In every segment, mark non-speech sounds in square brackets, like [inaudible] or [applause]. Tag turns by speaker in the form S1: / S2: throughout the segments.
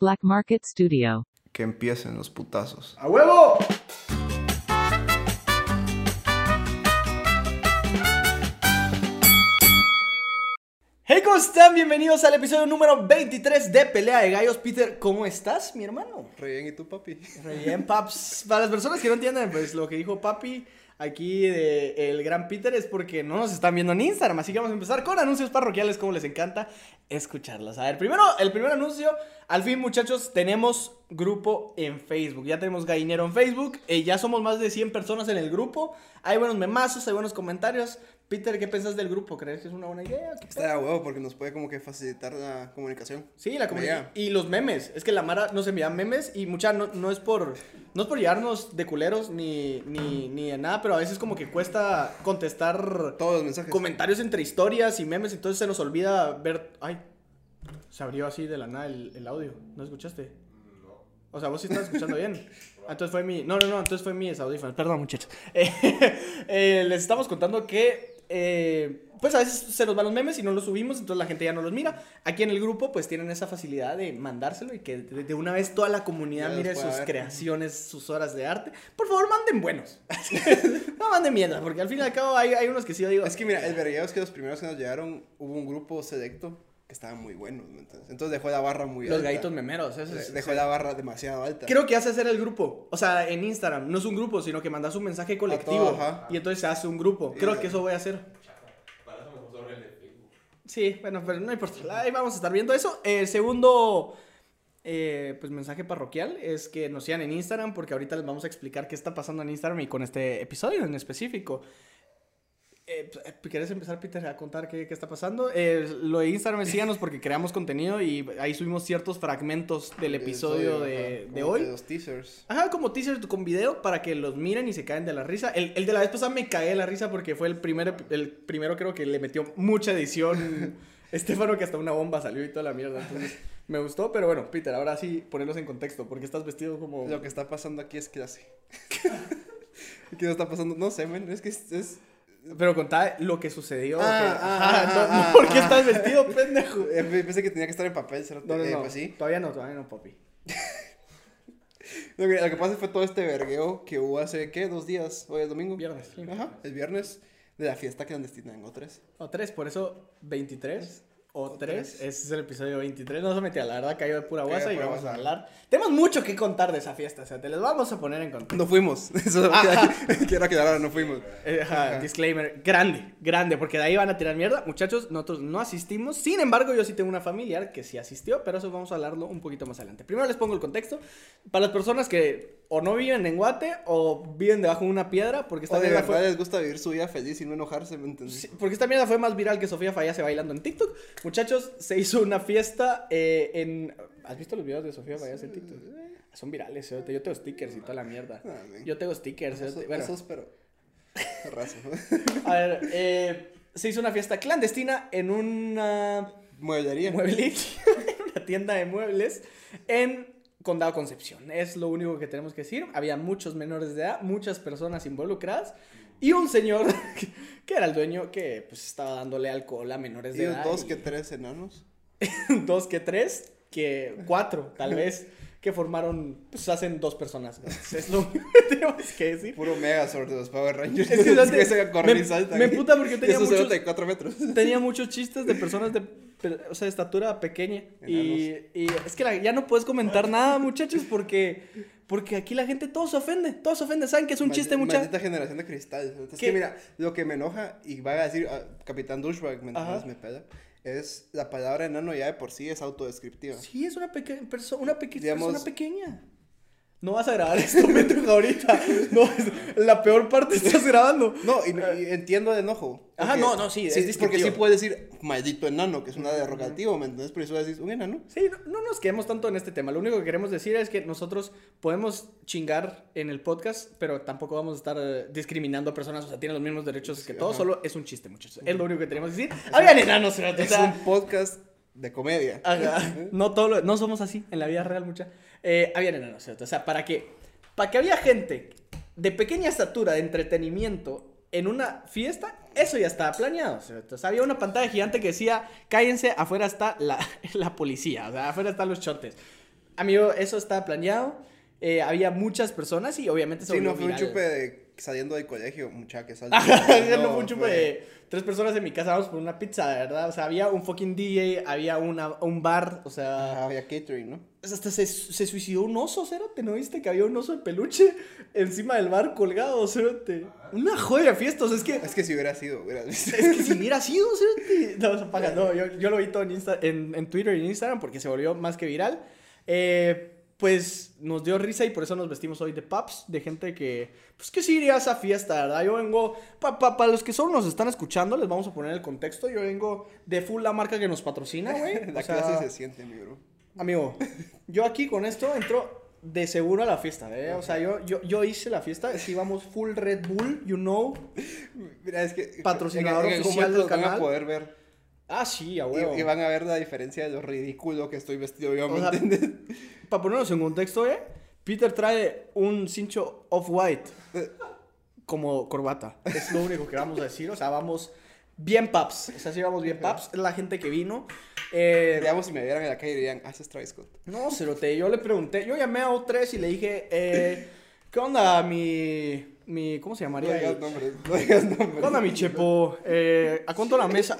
S1: Black Market Studio.
S2: Que empiecen los putazos.
S3: ¡A huevo! Hey, ¿cómo están? Bienvenidos al episodio número 23 de Pelea de Gallos. Peter, ¿cómo estás, mi hermano?
S2: Re bien, ¿y tú, papi?
S3: Re bien, paps. Para las personas que no entienden, pues lo que dijo papi aquí de el gran Peter es porque no nos están viendo en Instagram. Así que vamos a empezar con anuncios parroquiales, como les encanta escucharlos. A ver, primero, el primer anuncio. Al fin, muchachos, tenemos grupo en Facebook. Ya tenemos gallinero en Facebook. eh, ya somos más de 100 personas en el grupo. Hay buenos memazos, hay buenos comentarios. Peter, ¿qué piensas del grupo? ¿Crees que es una buena idea? ¿Qué
S2: Está de huevo porque nos puede como que facilitar la comunicación.
S3: Sí, la comunidad.
S2: Ya.
S3: Y los memes. Es que la Mara nos envía memes y mucha no, no es por no es por llevarnos de culeros ni, ni, ni de nada, pero a veces como que cuesta contestar
S2: Todos los mensajes.
S3: comentarios entre historias y memes, entonces se nos olvida ver. Ay, se abrió así de la nada el, el audio. ¿No escuchaste? No. O sea, vos sí estás escuchando bien. [laughs] Entonces fue mi. No, no, no, entonces fue mis audífonos. [laughs] Perdón, muchachos. Eh, [laughs] eh, les estamos contando que. Eh, pues a veces se nos van los memes y no los subimos, entonces la gente ya no los mira. Aquí en el grupo, pues tienen esa facilidad de mandárselo y que de, de una vez toda la comunidad
S2: Ya
S3: mire sus
S2: ver.
S3: creaciones, sus horas de arte. Por favor, manden buenos. [laughs] no manden mierda, porque al fin y al cabo hay, hay unos que sí yo digo.
S2: Es que mira, el vergueo es que los primeros que nos llegaron hubo un grupo selecto que estaban muy buenos, ¿me entiendes? Entonces dejó la barra muy
S3: los
S2: alta.
S3: gallitos memeros. eso es-
S2: Dejó la barra demasiado alta.
S3: Creo que hace hacer el grupo. O sea, en Instagram. No es un grupo, sino que mandas un mensaje colectivo.
S2: ajá.
S3: Y entonces se hace un grupo. Creo que eso voy a hacer. Sí, bueno, pero no importa. Ahí vamos a estar viendo eso. El segundo eh, pues mensaje parroquial es que nos sigan en Instagram porque ahorita les vamos a explicar qué está pasando en Instagram y con este episodio en específico. Eh, ¿Quieres empezar, Peter, a contar qué, qué está pasando? Eh, lo de Instagram, síganos porque creamos contenido y ahí subimos ciertos fragmentos del episodio de,
S2: ajá,
S3: de hoy.
S2: que los teasers.
S3: Ajá, como teaser con video para que los miren y se caen de la risa. El, el de la vez pasada me cagué de la risa porque fue el, primer, el primero creo que le metió mucha edición. [laughs] Estefano que hasta una bomba salió y toda la mierda. Entonces me gustó, pero bueno, Peter, ahora sí ponerlos en contexto porque estás vestido como...
S2: Lo que está pasando aquí es clase. [laughs] ¿Qué está pasando? No sé, men. Es que es. es-
S3: Pero contá lo que sucedió.
S2: Ah, ah, ah, ah,
S3: ¿Por qué estás vestido, pendejo?
S2: eh, Pensé que tenía que estar en papel. cerote.
S3: No, no,
S2: Eh,
S3: no.
S2: Pues sí.
S3: Todavía no, todavía no, papi. [laughs]
S2: Lo que, lo que pasa fue todo este vergueo que hubo hace, ¿qué? ¿Dos días? Hoy es domingo.
S3: Viernes, sí.
S2: Ajá, el viernes de la fiesta clandestina en O3.
S3: O tres, por eso 23 o
S2: O
S3: 3.
S2: tres.
S3: Ese es el episodio 23. No se metía, la verdad cayó de pura guasa y vamos a hablar. Tenemos mucho que contar de esa fiesta, o sea, te les vamos a poner en contexto.
S2: No fuimos. [laughs] Eso
S3: Ajá. [laughs]
S2: quiero aclarar, no fuimos.
S3: Eh, ajá,
S2: Ajá.
S3: disclaimer, grande, grande, porque de ahí van a tirar mierda. Muchachos, nosotros no asistimos. Sin embargo, yo sí tengo una familiar que sí asistió, pero eso vamos a hablarlo un poquito más adelante. Primero les pongo el contexto. Para las personas que o no viven en Guate o viven debajo de una piedra, porque esta
S2: O de
S3: mierda
S2: verdad
S3: fue...
S2: les gusta vivir su vida feliz y no enojarse, ¿me entiendes?
S3: Sí, porque esta mierda fue más viral que Sofía Fallase bailando en TikTok. Muchachos, se hizo una fiesta eh, en... ¿Has visto los videos de Sofía Fallase en TikTok? Son virales, cerote. yo tengo stickers y toda la mierda.
S2: Ah.
S3: Yo tengo stickers.
S2: Esos,
S3: cerote. Bueno,
S2: esos, pero... [laughs]
S3: A ver, eh, se hizo una fiesta clandestina en una
S2: Mueblería.
S3: mueblería, [laughs] una tienda de muebles en Condado Concepción. Es lo único que tenemos que decir. Había muchos menores de edad, muchas personas involucradas y un señor [laughs] que era el dueño que pues estaba dándole alcohol a menores
S2: Y
S3: de edad.
S2: dos
S3: y-
S2: que tres enanos. [laughs]
S3: dos que tres, que cuatro, tal vez, que formaron, pues hacen dos personas. [laughs] Es lo único que tenemos que decir.
S2: Puro Megazord de los Power Rangers.
S3: Es que,
S2: ese corre
S3: Me-
S2: y
S3: me puta porque tenía muchos-
S2: de 4 metros.
S3: Tenía muchos chistes de personas de, o sea, de estatura pequeña. Y, y es que la- ya no puedes comentar nada, muchachos, porque, porque aquí la gente todo se ofende, todo se ofende. ¿Saben que es un chiste,
S2: Maldi-
S3: mucha?
S2: Maldita generación de cristal. Es que mira, lo que me enoja y va a decir ah, Capitán Douchebag, ¿me entiendes? Me pela. Es la palabra enano ya de por sí es autodescriptiva.
S3: Sí, es una, peque persona una peque-
S2: Digamos-
S3: persona pequeña. No vas a grabar [laughs] esto, Metro, ahorita. No, es- la peor parte estás grabando.
S2: No, y, y entiendo el enojo.
S3: Ajá,
S2: porque-
S3: no, no, sí, es
S2: Porque sí puedes decir maldito enano, que es una derogativo, ¿me entiendes? Pero eso decís un enano.
S3: Sí, no, no nos quedemos tanto en este tema. Lo único que queremos decir es que nosotros podemos chingar en el podcast, pero tampoco vamos a estar eh, discriminando a personas. O sea, tienen los mismos derechos que todos. Solo es un chiste, muchachos. Es lo único que tenemos que decir. Habían enanos, o
S2: Es
S3: sea,
S2: un podcast de comedia.
S3: ajá, [laughs] [laughs] no, todo lo- no somos así en la vida real, mucha. Eh, habían enanos, cerote, O sea, para que, para que había gente de pequeña estatura, de entretenimiento, en una fiesta, eso ya estaba planeado. cerote. O sea, había una pantalla gigante que decía, cállense, afuera está la, [laughs] la policía. O sea, afuera están los chotes. amigo, eso estaba planeado. Eh, había muchas personas y obviamente se
S2: Sí, no fue un chupe de saliendo del colegio, mucha que sal. [laughs]
S3: Ajá, no, fue un chupe de tres personas en mi casa, vamos por una pizza, ¿verdad? O sea, había un fucking DJ, había una, un bar, o sea...
S2: Ajá, había catering, ¿no?
S3: Hasta se, se suicidó un oso, Cerote, ¿no viste? Que había un oso de peluche encima del bar colgado, Cerote. Una joya fiesta, o sea, es que...
S2: Es que si hubiera sido, hubiera visto. [laughs]
S3: Es que si hubiera sido, Cerote. No, se apaga, no, yo, yo lo vi todo en, Insta- en, en Twitter y en Instagram porque se volvió más que viral. Eh, pues nos dio risa y por eso nos vestimos hoy de paps, de gente que, pues que sí iría a esa fiesta, ¿verdad? Yo vengo, para los que solo nos están escuchando, les vamos a poner el contexto, yo vengo de full la marca que nos patrocina, güey. [laughs]
S2: La
S3: O sea,
S2: clase se siente, mi bro.
S3: Amigo, yo aquí con esto entro de seguro a la fiesta, ¿eh? O sea, yo, yo, yo hice la fiesta, sí vamos full Red Bull, you know.
S2: Mira, es que.
S3: Patrocinador
S2: en, en algún
S3: oficial del
S2: van
S3: canal.
S2: a poder ver.
S3: Ah, sí, a
S2: Y,
S3: huevo.
S2: y van a ver la diferencia de lo ridículo que estoy vestido yo, ¿me
S3: O sea,
S2: entiendes? [laughs]
S3: Para ponernos en contexto, ¿eh? Peter trae un cincho off-white como corbata. Es lo único que vamos a decir. O sea, vamos bien paps. O sea, sí vamos bien paps. Es la gente que vino. Eh,
S2: Digamos, si me vieran en la calle dirían, ah, ese es Travis Scott.
S3: no, cerote. Yo le pregunté. Yo llamé a O3 y le dije, eh, ¿qué onda mi... mi ¿Cómo se
S2: No
S3: llamaría?
S2: digas nombres, no digas nombres.
S3: ¿Qué onda mi chepo? Eh, ¿A cuánto la mesa?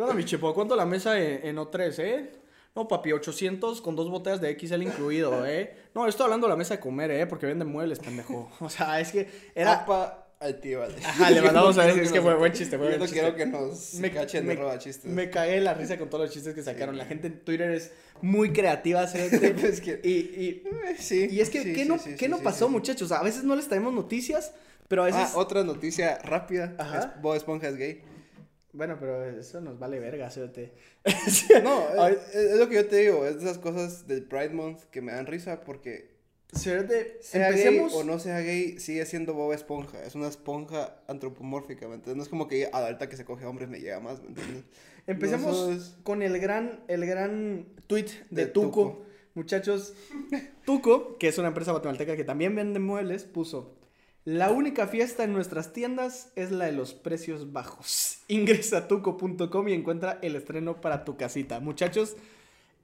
S3: ¿Qué onda mi chepo? ¿A cuánto la mesa en, en O3, eh? No, papi, 800 con dos botellas de XL incluido, ¿eh? No, estoy hablando de la mesa de comer, ¿eh? Porque venden muebles, pendejo. [laughs] O sea, es que era...
S2: Apa al tío, vale.
S3: Ajá, le mandamos a ver, es que fue buen chiste, fue
S2: Yo
S3: buen
S2: no
S3: chiste.
S2: quiero que nos
S3: Me-
S2: cachen de roba chistes.
S3: Me cagué la risa con todos los chistes que sacaron.
S2: Sí.
S3: La gente en Twitter es muy creativa, ¿sí? [laughs]
S2: Es que-
S3: y, y,
S2: Eh, Sí.
S3: y es que,
S2: sí,
S3: ¿qué
S2: sí,
S3: no, ¿qué no pasó, muchachos? A veces no les traemos noticias, pero a veces...
S2: Ah, otra noticia rápida.
S3: Ajá.
S2: Es Bob Esponja es gay.
S3: Bueno, pero eso nos vale verga, ¿sí? [laughs]
S2: No, [laughs] es, es lo que yo te digo. Es de esas cosas del Pride Month que me dan risa porque
S3: Cerote,
S2: sea
S3: empecemos...
S2: gay o no sea gay, sigue siendo Bob Esponja. Es una esponja antropomórfica, ¿me entiendes? No es como que a la alta que se coge hombres me llega más, ¿me entiendes? [laughs]
S3: Empecemos
S2: No, eso es-
S3: con el gran, el gran tweet de,
S2: De
S3: Tuco.
S2: Tuco.
S3: Muchachos, Tuco, que es una empresa guatemalteca que también vende muebles, puso: La única fiesta en nuestras tiendas es la de los precios bajos. [laughs] Ingresa a tuco.com y encuentra el estreno para tu casita. Muchachos,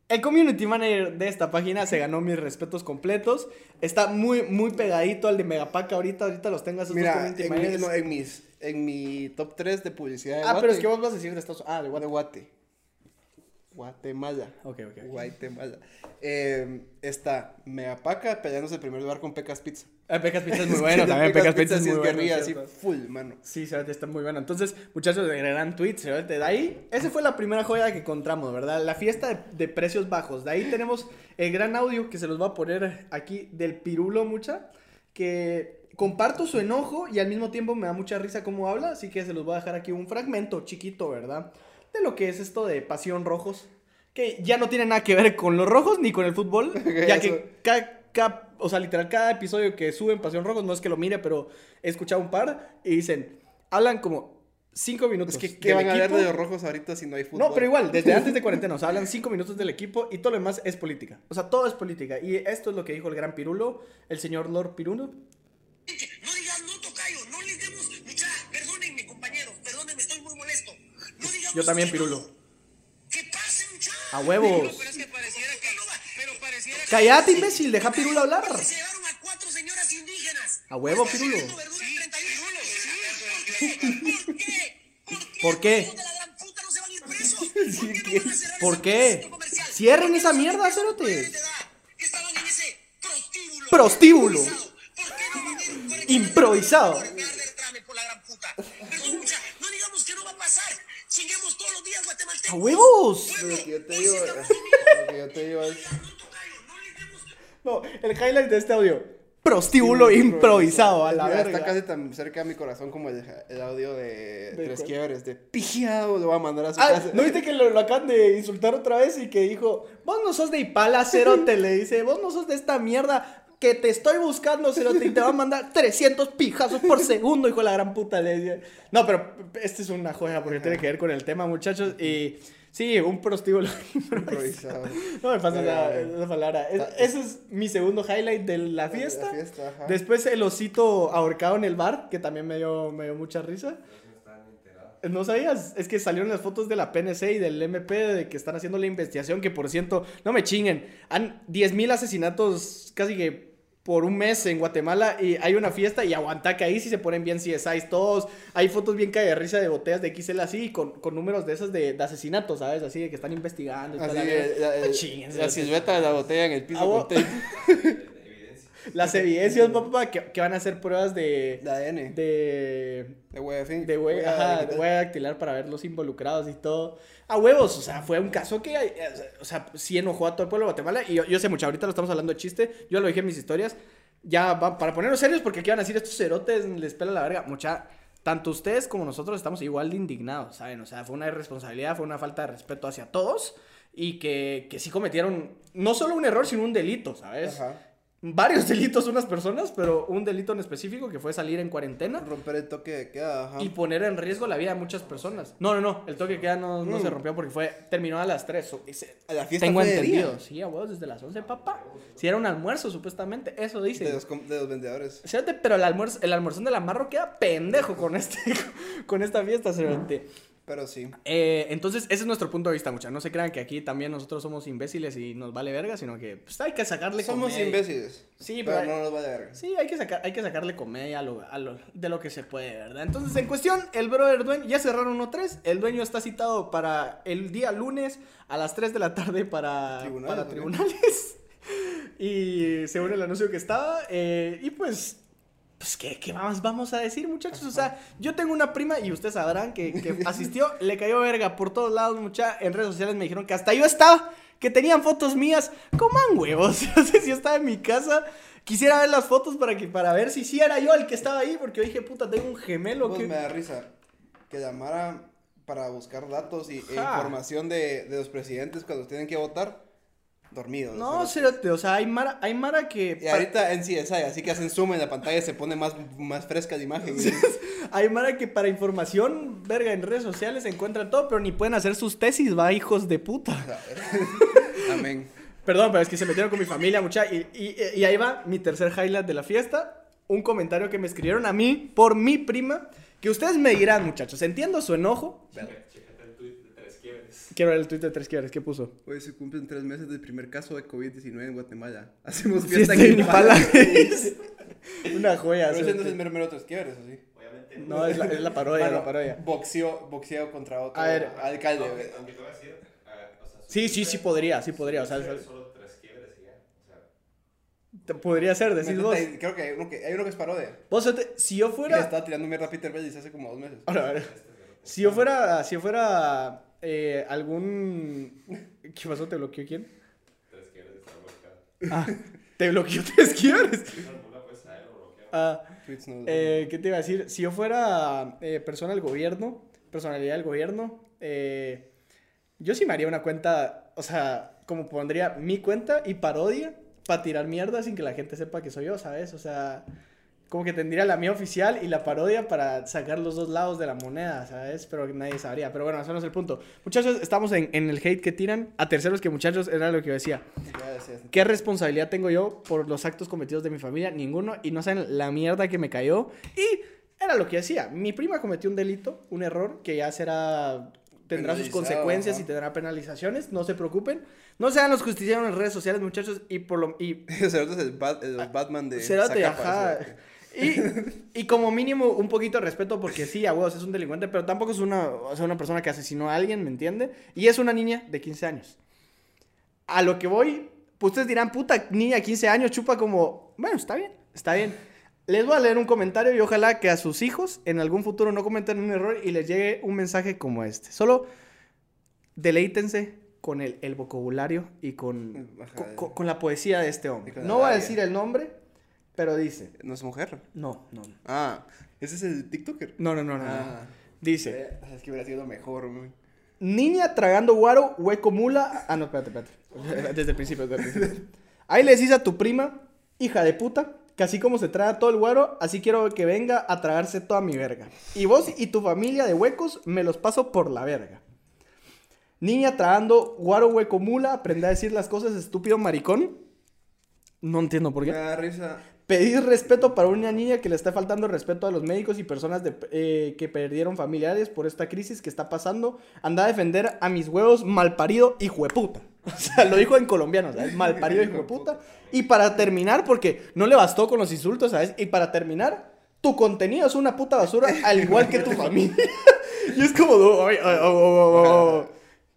S3: el community manager de esta página se ganó mis respetos completos. Está muy, muy pegadito al de Megapack ahorita. Ahorita los tengas esos
S2: Mira,
S3: community
S2: en mi, no, en, mis, en mi top 3 de publicidad de
S3: ah,
S2: Guate.
S3: pero es que vos vas a decir de Estados Ah, de
S2: de
S3: Guatemala.
S2: Guate. Guatemala.
S3: Ok, ok. ok.
S2: Guatemala. Eh, está Megapaca peleándose el primer lugar con Pecas Pizza.
S3: Ah, Pecas Pizza [laughs] es muy bueno, también Pecas Pizza es
S2: sí
S3: muy bueno.
S2: así full, mano.
S3: Sí, Cerote, está muy bueno. Entonces, muchachos, de gran tweet, Cerote, de ahí, esa fue la primera joya que encontramos, ¿verdad? La fiesta de, de precios bajos. De ahí tenemos el gran audio que se los voy a poner aquí del Pirulo, mucha, que comparto su enojo y al mismo tiempo me da mucha risa cómo habla, así que se los voy a dejar aquí un fragmento chiquito, ¿verdad? De lo que es esto de Pasión Rojos, que ya no tiene nada que ver con los rojos ni con el fútbol, [laughs] ya que cada, o sea, literal, cada episodio que suben Pasión Rojos, no es que lo mire, pero he escuchado un par y dicen, hablan como cinco minutos.
S2: Es que, ¿qué
S3: del
S2: van a ver
S3: equipo.
S2: de los rojos ahorita si no hay fútbol?
S3: No, pero igual, desde antes de [laughs] cuarentena, o sea, hablan cinco minutos del equipo y todo lo demás es política. O sea, todo es política. Y esto es lo que dijo el gran Pirulo, el señor Lord Pirulo.
S1: No digas no, tocayo, no le demos. Mucha, perdónenme, compañeros, perdónenme, estoy muy molesto. No digamos
S3: Yo también,
S1: que.
S3: Pirulo.
S1: ¿Qué pasa, mucha?
S3: A huevos.
S1: Pero es que que
S3: Cállate, imbécil, deja a Pirulo hablar.
S1: Porque se llevaron a cuatro señoras indígenas.
S3: A huevo, Pirulo.
S1: vendiendo verduras 31. ¿Por qué?
S3: ¿Por qué?
S1: ¿Por qué no [laughs] van a cerrar
S3: ¿Por
S1: ese
S3: qué?
S1: centro comercial?
S3: Cierren
S1: ¿Por qué
S3: esa mierda, cerote.
S1: prostíbulo.
S3: Prostíbulo.
S1: ¿Por qué no van a ir correccionar
S3: Improvisado.
S1: a pasar. Chinguemos todos los días guatemaltecos.
S3: ¡A huevos!
S2: Lo que yo te digo, eh, lo que yo te digo es...
S1: No,
S3: el highlight de este audio. Prostíbulo improvisado, a la
S2: Mira,
S3: verga.
S2: Está casi tan cerca de mi corazón como el, el audio de,
S3: ¿De
S2: Tres
S3: cuál?
S2: Quiebres, de pijeado, lo voy a mandar a su
S3: Ah,
S2: casa.
S3: ¿no viste que lo, lo acaban de insultar otra vez y que dijo, vos no sos de Ipala, Cerote, [laughs] le dice, vos no sos de esta mierda que te estoy buscando, Cerote, y te va a mandar 300 pijazos por [laughs] segundo, hijo de la gran puta, le dice. No, pero este es una joya porque tiene que ver con el tema, muchachos, y sí, un prostíbulo [laughs] improvisado. No me pasa esa,
S2: Pero-
S3: esa palabra. Es- ese es mi segundo highlight de la fiesta.
S2: La fiesta, ajá.
S3: Después el osito ahorcado en el bar, que también me dio, me dio mucha risa. ¿No sabías? Es que salieron las fotos de la PNC y del MP de que están haciendo la investigación, que por cierto, no me chinguen, han 10.000 asesinatos casi que por un mes en Guatemala y hay una fiesta y aguanta que ahí sí se ponen bien CSIs todos. Hay fotos bien cae de risa de botellas de XL así con, con números de esos de, de asesinatos, ¿sabes? Así de que están investigando.
S2: Así,
S3: la
S2: la,
S3: chinguen,
S2: la silueta de la botella en el piso
S3: Ah,
S2: con
S3: vos-
S2: tape. [laughs]
S3: Las evidencias, papá, que, que van a hacer pruebas de...
S2: De ADN.
S3: De...
S2: De huella
S3: De hue-
S2: huella
S3: ajá, de huella dactilar para ver los involucrados y todo. A huevos, o sea, fue un caso que, eh, o sea, sí enojó a todo el pueblo de Guatemala. Y yo, yo sé mucho, ahorita lo estamos hablando de chiste. Yo lo dije en mis historias. Ya, va- para ponernos serios, porque aquí van a decir estos cerotes, les pela la verga. Mucha, tanto ustedes como nosotros estamos igual de indignados, ¿saben? O sea, fue una irresponsabilidad, fue una falta de respeto hacia todos. Y que, que sí cometieron no solo un error, sino un delito, ¿sabes?
S2: Ajá.
S3: Varios [laughs] delitos unas personas, pero un delito en específico que fue salir en cuarentena.
S2: Romper el toque de queda, ajá.
S3: Y poner en riesgo la vida de muchas personas. No, no, no. El toque de queda no, no
S2: Mm.
S3: se rompió porque fue terminó a las 3.
S2: A la fiesta
S3: Tengo
S2: fue de
S3: entendido.
S2: día.
S3: Sí, a huevos, desde las 11, papá. Si era un almuerzo, supuestamente. Eso dice.
S2: De los, de los vendedores.
S3: Fíjate, pero el almuerzo, el almuerzón de la marro queda pendejo con este, [laughs] con esta fiesta, cerote.
S2: Pero sí.
S3: Eh, entonces, ese es nuestro punto de vista, mucha. No se crean que aquí también nosotros somos imbéciles y nos vale verga, sino que pues, hay que sacarle
S2: Somos
S3: comedia.
S2: imbéciles.
S3: Sí,
S2: pero
S3: pero-
S2: no nos va de verga.
S3: Sí, hay que, sacar, hay que sacarle comedia a lo, a lo- de lo que se puede, ¿verdad? Entonces, en cuestión, el brother dueño, ya cerraron 1-3, el dueño está citado para el día lunes a las 3 de la tarde para
S2: Tribunales,
S3: para tribunales. [laughs] y según el anuncio que estaba, eh, y pues... Pues, ¿qué, qué más vamos a decir, muchachos? O sea, yo tengo una prima y ustedes sabrán que, que [laughs] asistió, le cayó verga por todos lados, mucha. En redes sociales me dijeron que hasta yo estaba, que tenían fotos mías. Coman huevos. [laughs] No sé si yo estaba en mi casa. Quisiera ver las fotos para, que, para ver si sí era yo el que estaba ahí, porque yo dije, puta, tengo un gemelo.
S2: Vos
S3: que...
S2: me da risa que llamara para buscar datos y, e información de, de los presidentes cuando tienen que votar dormidos.
S3: No, cerote, o sea, hay Mara, hay Mara que...
S2: Y ahorita en CSI, así que hacen zoom en la pantalla se pone más, más fresca la imagen. [laughs]
S3: Hay Mara que para información, verga, en redes sociales encuentran todo, pero ni pueden hacer sus tesis, va, hijos de puta. [laughs] [laughs]
S2: Amén.
S3: Perdón, pero es que se metieron con mi familia, mucha. Y, y- y ahí va mi tercer highlight de la fiesta. Un comentario que me escribieron a mí por mi prima. Que ustedes me dirán, muchachos. Entiendo su enojo
S4: el tweet de tres quiebres.
S3: Quiero ver el tweet de tres quiebres. ¿Qué puso?
S2: Hoy se cumplen tres meses del primer caso de COVID-19 en Guatemala. Hacemos
S3: Sí,
S2: fiesta
S3: estoy
S2: en
S3: Impala. [laughs] Una joya.
S2: Pero ese no es
S3: sí.
S2: el mero mero tres quiebres, así.
S4: Obviamente.
S3: No, es la, es la parodia,
S2: Bueno,
S3: la parodia.
S2: Boxeo, boxeo contra otro
S3: A ver.
S2: alcalde.
S4: Aunque, aunque te voy a decir. ah, o sea,
S3: Sí, sí, sí podría, sí podría. O sea,
S4: Solo
S3: es-
S4: tres quiebres y ya. O sea,
S3: te- podría ser, decís vos.
S2: Creo que hay uno que, hay uno que es parodia.
S3: Vos, si yo
S2: Que le
S3: fuera.
S2: estaba tirando mierda a Peter Bellis hace como dos meses.
S3: Ahora, a ver. Si yo fuera. Si yo fuera. Eh, algún. [laughs] ¿Qué pasó? ¿Te bloqueó quién?
S4: tres quiebres está bloqueado.
S3: Ah, te bloqueó tres quiebres.
S4: Pues.
S3: Ah. Eh, ¿Qué te iba a decir? Si yo fuera eh, persona del gobierno, personalidad del gobierno, eh, yo sí me haría una cuenta, o sea, como pondría mi cuenta y parodia para tirar mierda sin que la gente sepa que soy yo, ¿sabes? O sea, como que tendría la mía oficial y la parodia para sacar los dos lados de la moneda, ¿sabes? Pero nadie sabría. Pero bueno, ese no es el punto. Muchachos, estamos en, en el hate que tiran. A terceros que muchachos, era lo que yo decía. ¿Qué responsabilidad tengo yo por los actos cometidos de mi familia? Ninguno. Y no saben la mierda que me cayó. Y era lo que decía. Mi prima cometió un delito, un error, que ya será... Tendrá sus consecuencias
S2: ajá.
S3: y tendrá penalizaciones. No se preocupen. No sean los justiciaros en las redes sociales, muchachos. Y por lo... Y [laughs]
S2: Cerote es el, Bat- el Batman de
S3: Cérate, ajá.
S2: cerote.
S3: Y, y como mínimo un poquito de respeto porque sí, a huevos es un delincuente, pero tampoco es una, o sea, una persona que asesinó a alguien, ¿me entiende? Y es una niña de 15 años. A lo que voy, pues ustedes dirán, puta, niña de 15 años chupa como, bueno, está bien, está bien. Les voy a leer un comentario y ojalá que a sus hijos en algún futuro no cometen un error y les llegue un mensaje como este. Solo deleítense con el, el vocabulario y con,
S2: Ajá.
S3: con, con- con la poesía de este hombre. No voy a decir el nombre, pero dice,
S2: No es mujer.
S3: no, no,
S2: Ah, ese es el TikToker.
S3: no, no, no, no.
S2: Ah.
S3: Dice,
S2: Eh, Es que hubiera sido mejor, güey.
S3: niña tragando guaro, hueco mula. Ah, no, espérate, espérate. [laughs] Desde el principio, desde el principio. Ahí le decís a tu prima, hija de puta, que así como se traga todo el guaro, así quiero que venga a tragarse toda mi verga. Y vos y tu familia de huecos me los paso por la verga. Niña tragando guaro, hueco mula, aprende a decir las cosas, estúpido maricón. No entiendo por
S2: Me
S3: qué.
S2: da risa
S3: Pedir respeto para una niña que le está faltando respeto a los médicos y personas de- eh, que perdieron familiares por esta crisis que está pasando. Anda a defender a mis huevos malparido hijo de puta. [laughs] O sea, lo dijo en colombiano, ¿sabes? Malparido hijo de puta. Y para terminar, porque no le bastó con los insultos, ¿sabes? Y para terminar, tu contenido es una puta basura, [laughs] al igual que tu familia. [laughs] y es como, oh, oh, oh, oh.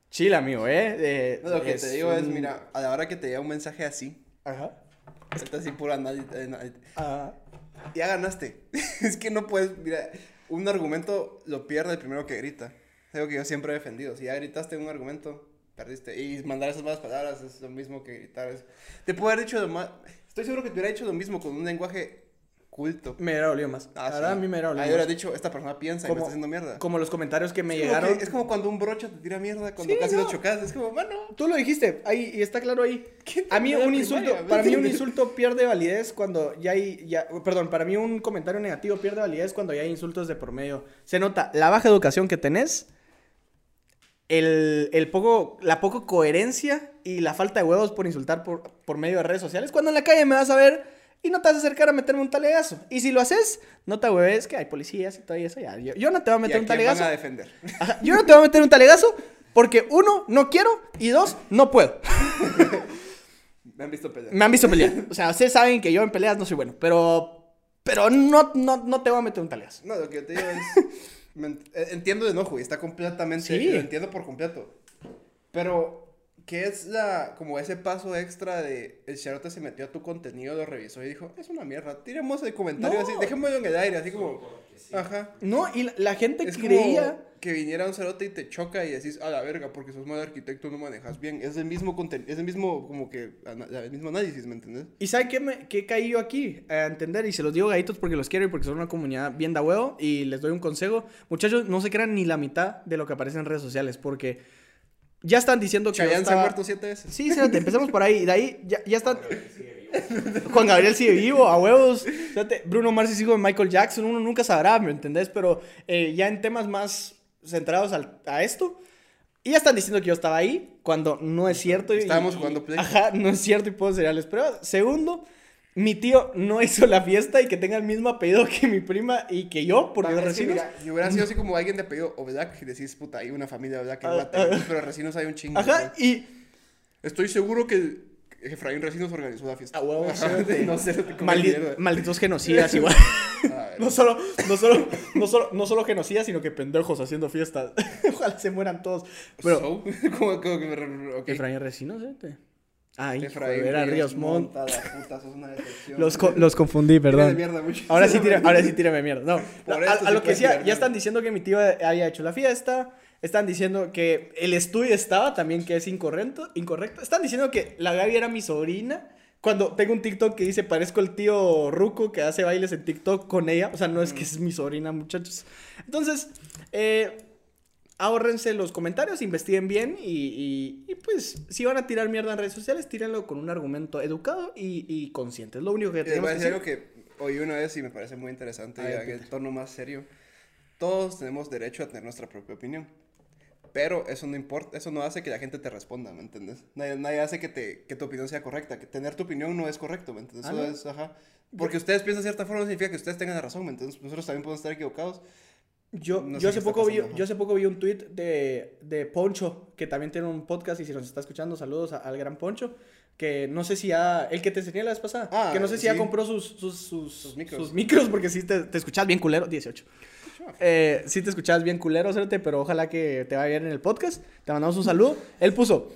S3: Chila, amigo, ¿eh? Eh,
S2: No, lo que te digo es, mira, a la hora que te llega un mensaje así,
S3: Ajá.
S2: Está así pura nadie, eh,
S3: Ah,
S2: ya ganaste. [laughs] es que no puedes, mira, un argumento lo pierde el primero que grita. Es algo que yo siempre he defendido. Si ya gritaste un argumento, perdiste. Y mandar esas malas palabras es lo mismo que gritar. Te puedo haber dicho lo más... Estoy seguro que te hubiera dicho lo mismo con un lenguaje culto.
S3: me hubiera dolido más.
S2: Ah, sí.
S3: a mí me hubiera dolido
S2: Ahí hubiera dicho, esta persona piensa y me
S3: Como-
S2: está haciendo mierda.
S3: Como los comentarios que me
S2: Es como
S3: llegaron.
S2: que- es como cuando un brocha te tira mierda cuando
S3: Sí,
S2: casi
S3: no.
S2: lo chocas. Es como, mano.
S3: Tú lo dijiste, ahí, y está claro ahí.
S2: ¿Quién
S3: A mí un insulto,
S2: primaria?
S3: para mí un insulto pierde validez cuando ya hay, ya, perdón, para mí un comentario negativo pierde validez cuando ya hay insultos de por medio. Se nota la baja educación que tenés, el, el poco, la poco coherencia y la falta de huevos por insultar por, por medio de redes sociales. Cuando en la calle me vas a ver y no te vas a acercar a meterme un talegazo. Y si lo haces, no te hueves que hay policías y todo eso. Ya. Yo, yo no te voy a
S2: ¿Y
S3: meter
S2: a
S3: un
S2: quién
S3: talegazo.
S2: van a defender? [laughs]
S3: Ajá, Yo no te voy a meter un talegazo porque uno, no quiero y dos, no puedo. [laughs]
S2: Me han visto pelear.
S3: Me han visto pelear. O sea, ustedes saben que yo en peleas no soy bueno, pero pero no, no, no te voy a meter un talegazo.
S2: No, lo que yo te digo es. [laughs] eh, entiendo de enojo y está completamente.
S3: Sí.
S2: Lo entiendo por completo. Pero, ¿qué es la. como ese paso extra de. El charote se metió a tu contenido, lo revisó y dijo: Es una mierda. Tiremos el comentario
S3: No.
S2: así. Dejémoslo en el aire, así como. Ajá.
S3: No, y la, la gente
S2: Es como
S3: creía
S2: que viniera un cerote y te choca y decís, a la verga, porque sos mal arquitecto, no manejas bien. Es el mismo contenido, es el mismo, como que, el mismo análisis, ¿me entendés?
S3: ¿Y sabe qué, me, qué caí yo aquí? A entender, y se los digo gaitos porque los quiero y porque son una comunidad bien da huevo. Y les doy un consejo. Muchachos, no se crean ni la mitad de lo que aparece en redes sociales porque ya están diciendo que. yo
S2: Chayanne se ha muerto siete veces.
S3: Sí, espérate, empecemos por ahí. Y de ahí ya, ya están. Juan Gabriel sigue vivo, [laughs] a huevos. Fíjate, Bruno Mars es hijo de Michael Jackson, uno nunca sabrá, ¿me entendés? Pero eh, ya en temas más centrados al- a esto. Y ya están diciendo que yo estaba ahí, cuando no es cierto. y-
S2: Estábamos
S3: y-
S2: jugando Play.
S3: Ajá, no es cierto y puedo seriales pruebas. Segundo, mi tío no hizo la fiesta y que tenga el mismo apellido que mi prima y que yo, por
S2: Va,
S3: los recinos.
S2: mira, yo hubiera sido así como alguien de apellido Oblak y decís, puta, hay una familia Oblak en
S3: Ah,
S2: Guatemala,
S3: ah.
S2: pero Recinos hay un chingo.
S3: Ajá, y
S2: Estoy seguro que Efraín Recinos organizó la fiesta.
S3: A huevo,
S2: no sé,
S3: maldi- malditos [laughs] genocidas igual. No solo, no solo, no solo, no solo genocidas, sino que pendejos haciendo fiestas. [laughs] Ojalá se mueran todos. Pero,
S2: So, [laughs] como, como que me... re- ok.
S3: Efraín Recinos, ¿eh? Ay,
S2: Efraín
S3: era Ríos Montt.
S2: Monta, la puta, sos una decepción.
S3: Los, co- los confundí, perdón.
S2: mierda.
S3: Ahora sí, tira, ahora sí tírame mierda. No,
S2: Por
S3: a,
S2: esto
S3: a
S2: sí
S3: lo que decía, ya están diciendo que mi tío había hecho la fiesta. Están diciendo que el estudio estaba también que es incorrecto. incorrecto. Están diciendo que la Gaby era mi sobrina. Cuando tengo un TikTok que dice parezco el tío Ruco que hace bailes en TikTok con ella. O sea, no es que es mi sobrina, muchachos. Entonces, eh, ahórrense los comentarios, investiguen bien y, y- y, pues si van a tirar mierda en redes sociales, tírenlo con un argumento educado y, y consciente. Es lo único que tenemos
S2: voy a decir algo que oí una vez y me parece muy interesante,
S3: A ver,
S2: ya en el tono más serio. Todos tenemos derecho a tener nuestra propia opinión. Pero eso no importa, eso no hace que la gente te responda, ¿me entiendes? Nadie, nadie hace que, te, que tu opinión sea correcta. Que tener tu opinión no es correcto, ¿me entiendes?
S3: Ah,
S2: Eso
S3: ¿no?
S2: es, ajá. Porque ustedes piensan de cierta forma no significa que ustedes tengan la razón, ¿me entiendes? Nosotros también podemos estar equivocados.
S3: Yo,
S2: No sé
S3: yo, hace poco vi, yo hace poco vi un tweet de, de Poncho, que también tiene un podcast y si nos está escuchando, saludos a- al gran Poncho, que no sé si ya, el que te enseñé la vez pasada,
S2: Ah,
S3: que no sé si ya
S2: sí.
S3: compró sus, sus, sus,
S2: Sus micros.
S3: sus micros, porque sí te, te escuchas bien culero, 18. Eh, sí te escuchabas bien culero, pero ojalá que te vaya bien en el podcast. Te mandamos un saludo. Él puso,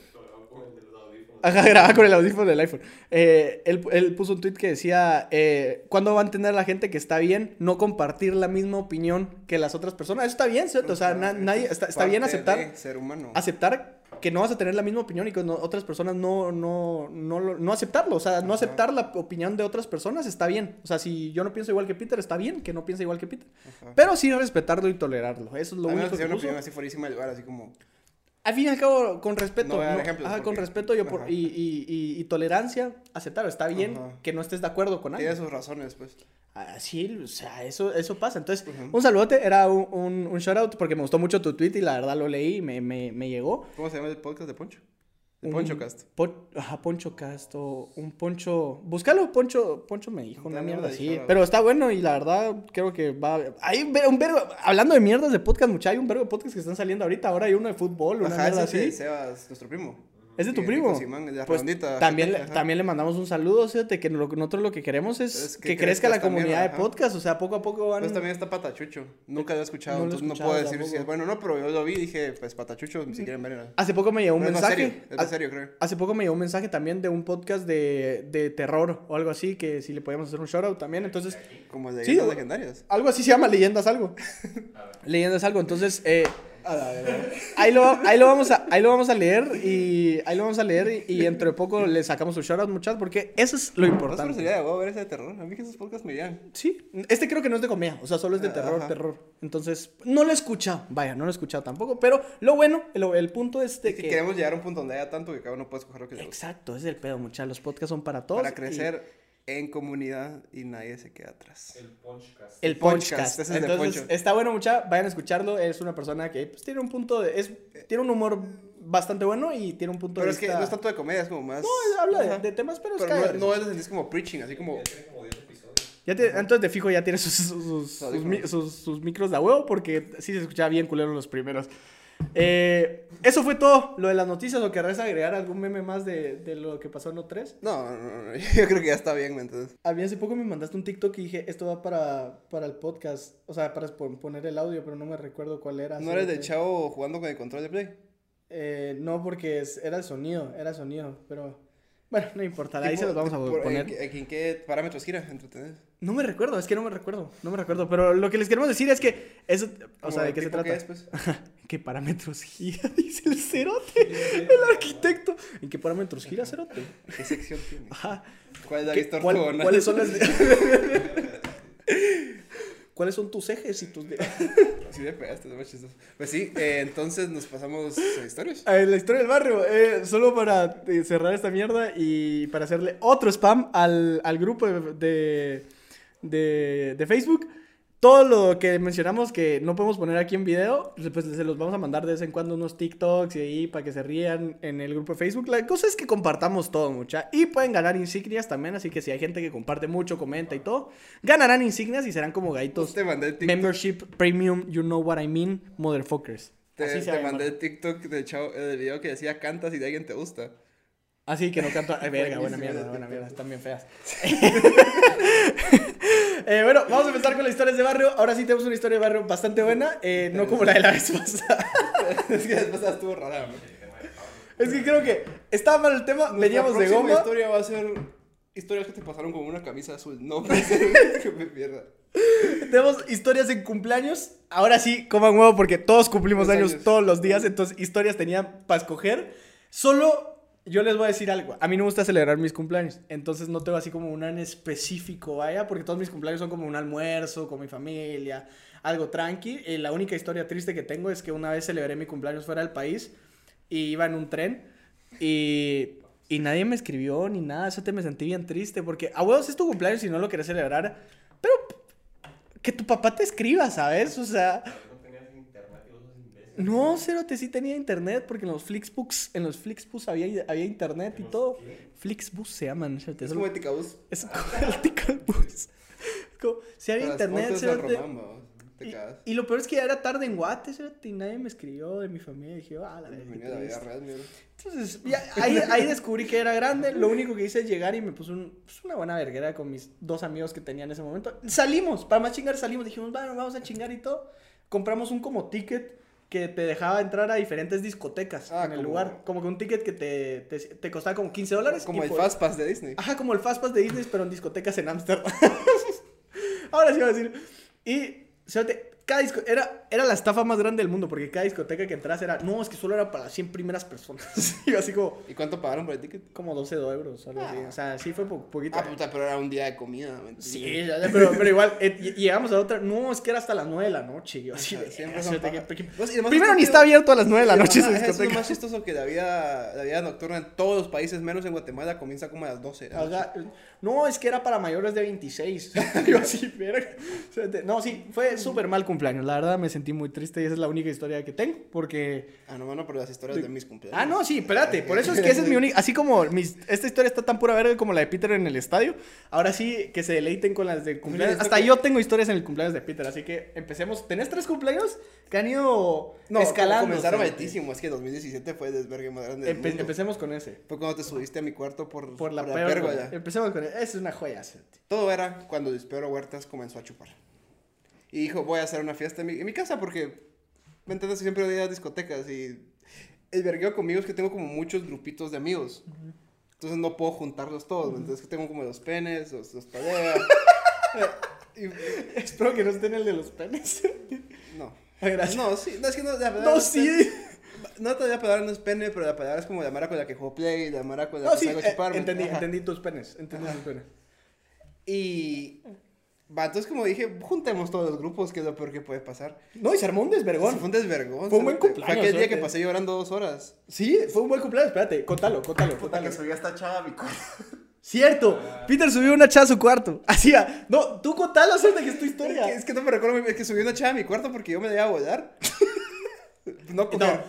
S3: Ajá, [laughs] graba con el audífono del iPhone. Eh, él, él puso un tweet que decía, eh, ¿cuándo va a entender la gente que está bien no compartir la misma opinión que las otras personas? Eso está bien, ¿cierto? O sea, na- nadie, está, está bien aceptar,
S2: ser humano.
S3: aceptar que no vas a tener la misma opinión y que no- otras personas no, no, no, no aceptarlo. O sea, no
S2: Ajá.
S3: aceptar la opinión de otras personas está bien. O sea, si yo no pienso igual que Peter, está bien que no piense igual que Peter.
S2: Ajá.
S3: Pero sí respetarlo y tolerarlo. Eso es lo
S2: A
S3: único
S2: que una
S3: puso.
S2: opinión así fuerísima del lugar, así como...
S3: Al fin y al cabo, con respeto.
S2: No voy a dar
S3: no-
S2: ejemplos
S3: ajá, con respeto yo por-
S2: ajá.
S3: y, y- y- y tolerancia, aceptar. Está bien
S2: Ajá.
S3: que no estés de acuerdo con
S2: Tiene
S3: alguien.
S2: sus razones, pues.
S3: Así, o sea, eso, eso pasa. Entonces, un saludote, era un, un, un shout out porque me gustó mucho tu tweet y la verdad lo leí y me, me, me llegó.
S2: ¿Cómo se llama el podcast de Poncho? El Poncho Cast.
S3: po- ajá, Poncho Cast o un Poncho. Búscalo, Poncho. Poncho me dijo una mierda así. Pero está bueno y la verdad creo que va. Hay un ver- un vergo. Hablando de mierdas de podcast, mucha, hay un vergo de podcast que están saliendo ahorita. Ahora hay uno de fútbol, una
S2: Ajá,
S3: mierda así.
S2: Sebas, nuestro primo.
S3: ¿Es de tu primo?
S2: Simán, de
S3: Pues, también, le, [laughs] también le mandamos un saludo, fíjate que nosotros lo que queremos es,
S2: Es
S3: que,
S2: que
S3: crezca la comunidad
S2: mierda,
S3: de podcast, o sea, poco a poco van...
S2: Pues también está Patachucho. Nunca lo he escuchado,
S3: No
S2: entonces no puedo decir si es bueno o no, pero yo lo vi y dije, pues Patachucho, si quieren ver.
S3: Hace poco me llegó un
S2: Pero es más
S3: mensaje.
S2: serio, es más serio, creo.
S3: Hace poco me llegó un mensaje también de un podcast de, de terror o algo así, que si le podíamos hacer un shoutout también. Entonces,
S2: Como
S3: Sí,
S2: leyendas
S3: o-
S2: legendarias.
S3: algo así se llama Leyendas Algo. [laughs] Leyendas Algo. Entonces, eh, ahí, lo, ahí, lo vamos a, ahí lo vamos a leer y ahí lo vamos a leer y, y dentro de poco le sacamos su shoutout, muchachos, porque eso es lo
S2: No
S3: importante.
S2: sería de ver ese de terror. A mí que esos podcasts me llegan.
S3: Sí, este creo que no es de comedia, o sea, solo es de
S2: Ah,
S3: terror,
S2: ajá.
S3: terror. Entonces, no lo he escuchado, vaya, no lo he escuchado tampoco, pero lo bueno, el, el punto es de
S2: Es que
S3: que...
S2: queremos llegar a un punto donde haya tanto que cada uno puede escoger lo que.
S3: Exacto, ese es el pedo, muchachos, los podcasts son para todos.
S2: Para
S3: y-
S2: crecer en comunidad y nadie se queda atrás.
S4: El Punchcast.
S3: El
S2: Punchcast, ese es de
S3: Entonces,
S2: Poncho.
S3: está bueno, mucha, vayan a escucharlo. Es una persona que pues, tiene un punto de. Es, tiene un humor bastante bueno y tiene un punto
S2: Pero
S3: de
S2: es que no es tanto de comedia, es como más.
S3: No, habla de, de temas, pero, es
S2: Pero
S3: cagado.
S2: no, no es sentís como preaching, así como.
S4: Ya tiene como 10 episodios.
S3: Ya tiene- entonces, de fijo, ya tiene sus, sus, sus, sus mi- sus- sus micros de a huevo porque sí se escuchaba bien culero los primeros. Eh, eso fue todo lo de las noticias. ¿O querrás agregar algún meme más de, de lo que pasó en O3?
S2: No, no, no, no, [laughs] yo creo que ya está bien, ¿me entiendes?
S3: A mí hace poco me mandaste un TikTok y dije, esto va para, para el podcast. O sea, para pon- poner el audio, pero no me recuerdo cuál era.
S2: ¿No eres del
S3: que-
S2: chavo jugando con el control de play?
S3: Eh, no, porque es- era el sonido, era el sonido, pero bueno, no importa, ahí se los vamos a
S2: por-
S3: poner.
S2: ¿En, qué- en qué parámetros gira? ¿Entretenido?
S3: No me recuerdo, es que no me recuerdo, no me recuerdo, pero lo que les queremos decir es que eso, o sea, ¿de qué se trata?
S2: qué es, pues? [laughs]
S3: ¿Qué parámetros gira? [laughs] Dice el cerote, el arquitecto. ¿En qué parámetros gira cerote?
S2: ¿Qué sección tiene?
S3: Ajá.
S2: ¿Cuál es la
S3: ¿Qué-
S2: lista
S3: cuál-? ¿Cuáles son las [laughs] ¿Cuáles son tus ejes y tus
S2: Sí, me pegaste, no me chistoso. Pues sí, eh, entonces nos pasamos a historias.
S3: A la historia del barrio, eh, solo para eh, cerrar esta mierda y para hacerle otro spam al, al grupo de, de, de- de Facebook. Todo lo que mencionamos que no podemos poner aquí en video, pues se los vamos a mandar de vez en cuando unos TikToks y ahí para que se rían en el grupo de Facebook. La cosa es que compartamos todo, mucha. Y pueden ganar insignias también, así que si hay gente que comparte mucho, comenta y todo, ganarán insignias y serán como gaitos.
S2: Te mandé TikTok,
S3: Membership Premium, you know what I mean, motherfuckers.
S2: te,
S3: Así
S2: mandé el TikTok del, chavo, eh, del video que decía cantas y de alguien te gusta.
S3: Así que no canto. Ay, verga, buena mierda, buena mierda, están bien feas. [laughs] Eh, bueno, vamos a empezar con las historias de barrio. Ahora sí tenemos una historia de barrio bastante buena, eh, no como la de la vez pasada. [laughs]
S2: es que después estuvo rara.
S3: Es que creo que estaba mal el tema, veníamos de goma.
S2: historia va a ser historias que te pasaron con una camisa azul. No, que me pierda.
S3: Tenemos historias en cumpleaños. Ahora sí, coman huevo porque todos cumplimos años,
S2: años.
S3: todos los días. Entonces, historias tenían para escoger. Solo yo les voy a decir algo. A mí no me gusta celebrar mis cumpleaños. Entonces, no tengo así como un en específico, vaya, porque todos mis cumpleaños son como un almuerzo con mi familia, algo tranqui. Y la única historia triste que tengo es que una vez celebré mi cumpleaños fuera del país y iba en un tren y. Y nadie me escribió ni nada, eso te me sentí bien triste porque a huevos es tu cumpleaños y no lo querés celebrar, pero que tu papá te escriba, ¿sabes? O sea,
S4: No tenías internet y vos sos imbécil.
S3: No, Cerote sí tenía internet porque en los Flixbooks, en los Flixbus había, había internet y todo. Flixbus se llaman, Cerote.
S2: Es como Eticabús.
S3: Es como [laughs] el como, si había
S2: Para
S3: internet, Cerote. Y, y lo peor es que ya era tarde en Guate, Cerote, y nadie me escribió de mi familia. Y dije, ah, la verdad. Entonces, ya, ahí, ahí descubrí que era grande. Lo único que hice es llegar y me puse un- pues, una buena verguera con mis dos amigos que tenía en ese momento. Salimos, para más chingar salimos. Dijimos, bueno, vamos a chingar y todo. Compramos un como ticket que te dejaba entrar a diferentes discotecas
S2: Ah,
S3: en el
S2: como-
S3: lugar. Como que un ticket que te, te, te costaba como 15 dólares.
S2: Como el
S3: por-
S2: Fastpass de Disney.
S3: Ajá, como el Fastpass de Disney, pero en discotecas en Ámsterdam. [laughs] Ahora sí voy a decir. Y, fíjate, cada disco era, era la estafa más grande del mundo, porque cada discoteca que entras era, no, es que solo era para las 100 primeras personas. [laughs] y así como,
S2: ¿Y cuánto pagaron por el ticket?
S3: como 12 euros, algo así. O sea, sí fue po- poquito.
S2: Ah, puta, pero era un día de comida. ¿me entiendes?
S3: Sí, ya, ya, pero, pero igual, eh, llegamos a otra, no, es que era hasta las 9 de la noche. yo así
S2: Ajá,
S3: de,
S2: siempre
S3: "Ah,
S2: son
S3: fíjate
S2: paja".
S3: que- que-
S2: Pues,
S3: Primero ni está abierto a las 9 de la noche
S2: Ajá, es lo más chistoso que la vida, la vida nocturna en todos los países, menos en Guatemala, comienza como a las 12. de la noche.
S3: Ajá, No, es que era para mayores de 26. [laughs] Yo así, verga. O sea, No, sí, fue súper mal cumpleaños. La verdad me sentí muy triste y esa es la única historia que tengo. Porque.
S2: Ah, no, bueno, pero las historias de mis cumpleaños.
S3: Ah, no, sí, espérate. Por eso es que [laughs] esa es mi única. Así como mis- esta historia está tan pura verga como la de Peter en el estadio. Ahora sí que se deleiten con las de cumpleaños. Hasta
S2: que-
S3: yo tengo historias en el cumpleaños de Peter. Así que empecemos. ¿Tenés tres cumpleaños que han ido
S2: No,
S3: escalando?
S2: comenzaron altísimo. Es que 2017 fue el desvergue más grande del
S3: Empe-
S2: mundo.
S3: empecemos con ese.
S2: Fue cuando te subiste a mi cuarto por,
S3: Por la
S2: por pérgola.
S3: Empecemos con ese. Esa es una joya.
S2: Todo era cuando Luis Pedro Huertas comenzó a chupar. Y dijo, voy a hacer una fiesta en mi, en mi casa porque, ¿me entiendes? Siempre voy a discotecas y el vergueo conmigo es que tengo como muchos grupitos de amigos. Entonces no puedo juntarlos todos, ¿me entiendes? Que tengo como los penes, los, los [laughs] [laughs] y, [laughs]
S3: Espero que no esté en el de los penes.
S2: no.
S3: Gracias.
S2: No, sí, no, es que no, la palabra
S3: No, sí.
S2: pene. No te la palabra no es pene, pero la palabra es como la mara con la que juego play, la mara con la
S3: No,
S2: que
S3: sí,
S2: salgo a
S3: eh,
S2: chupar. ¿me
S3: entendí?
S2: Ajá.
S3: entendí tus penes. Entendí tus penes.
S2: Y. Va, entonces como dije, juntemos todos los grupos, que es lo peor que puede pasar.
S3: No, y se armó un desvergón.
S2: fue un desvergón.
S3: Fue un buen cumpleaños,
S2: Fue aquel día que pasé llorando dos horas.
S3: Sí, fue un buen cumpleaños. Espérate, contalo, contalo,
S4: Puta que subió esta chava a mi cuarto.
S3: Cierto, Peter subió una chava a su cuarto. [laughs] Hacía, no, tú contalo, de que es tu
S2: Es
S3: historia.
S2: que, es que no me recuerdo, es que subí una chava a mi cuarto porque yo me la iba a volar. [laughs] no coger.
S3: No,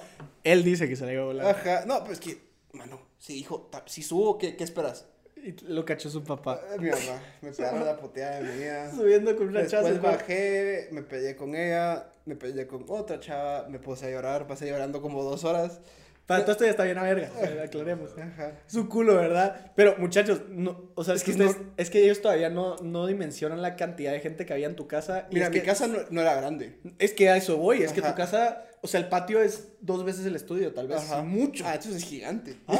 S3: él dice que se la iba a volar.
S2: Ajá, no, pues que, mano, si hijo, si subo, ¿qué, qué esperas?
S3: Y lo cachó su papá.
S2: Ah, Mi mamá, me pegaron la poteada de mi vida.
S3: Subiendo con una
S2: Después
S3: cuarto.
S2: bajé, me peleé con ella, me peleé con otra chava, me puse a llorar, pasé llorando como dos horas.
S3: Para todo esto ya está bien a verga, aclaremos.
S2: Ajá.
S3: Su culo, ¿verdad? Pero muchachos, no, o sea, es,
S2: Es
S3: que es que ellos todavía no, no dimensionan la cantidad de gente que había en tu casa. Y
S2: Mira,
S3: es
S2: mi
S3: que,
S2: casa no, no era grande.
S3: Es que a eso voy, es que tu casa, o sea, el patio es dos veces el estudio, tal vez.
S2: Ajá.
S3: Mucho.
S2: Ah, entonces es gigante.
S3: ¿Ah?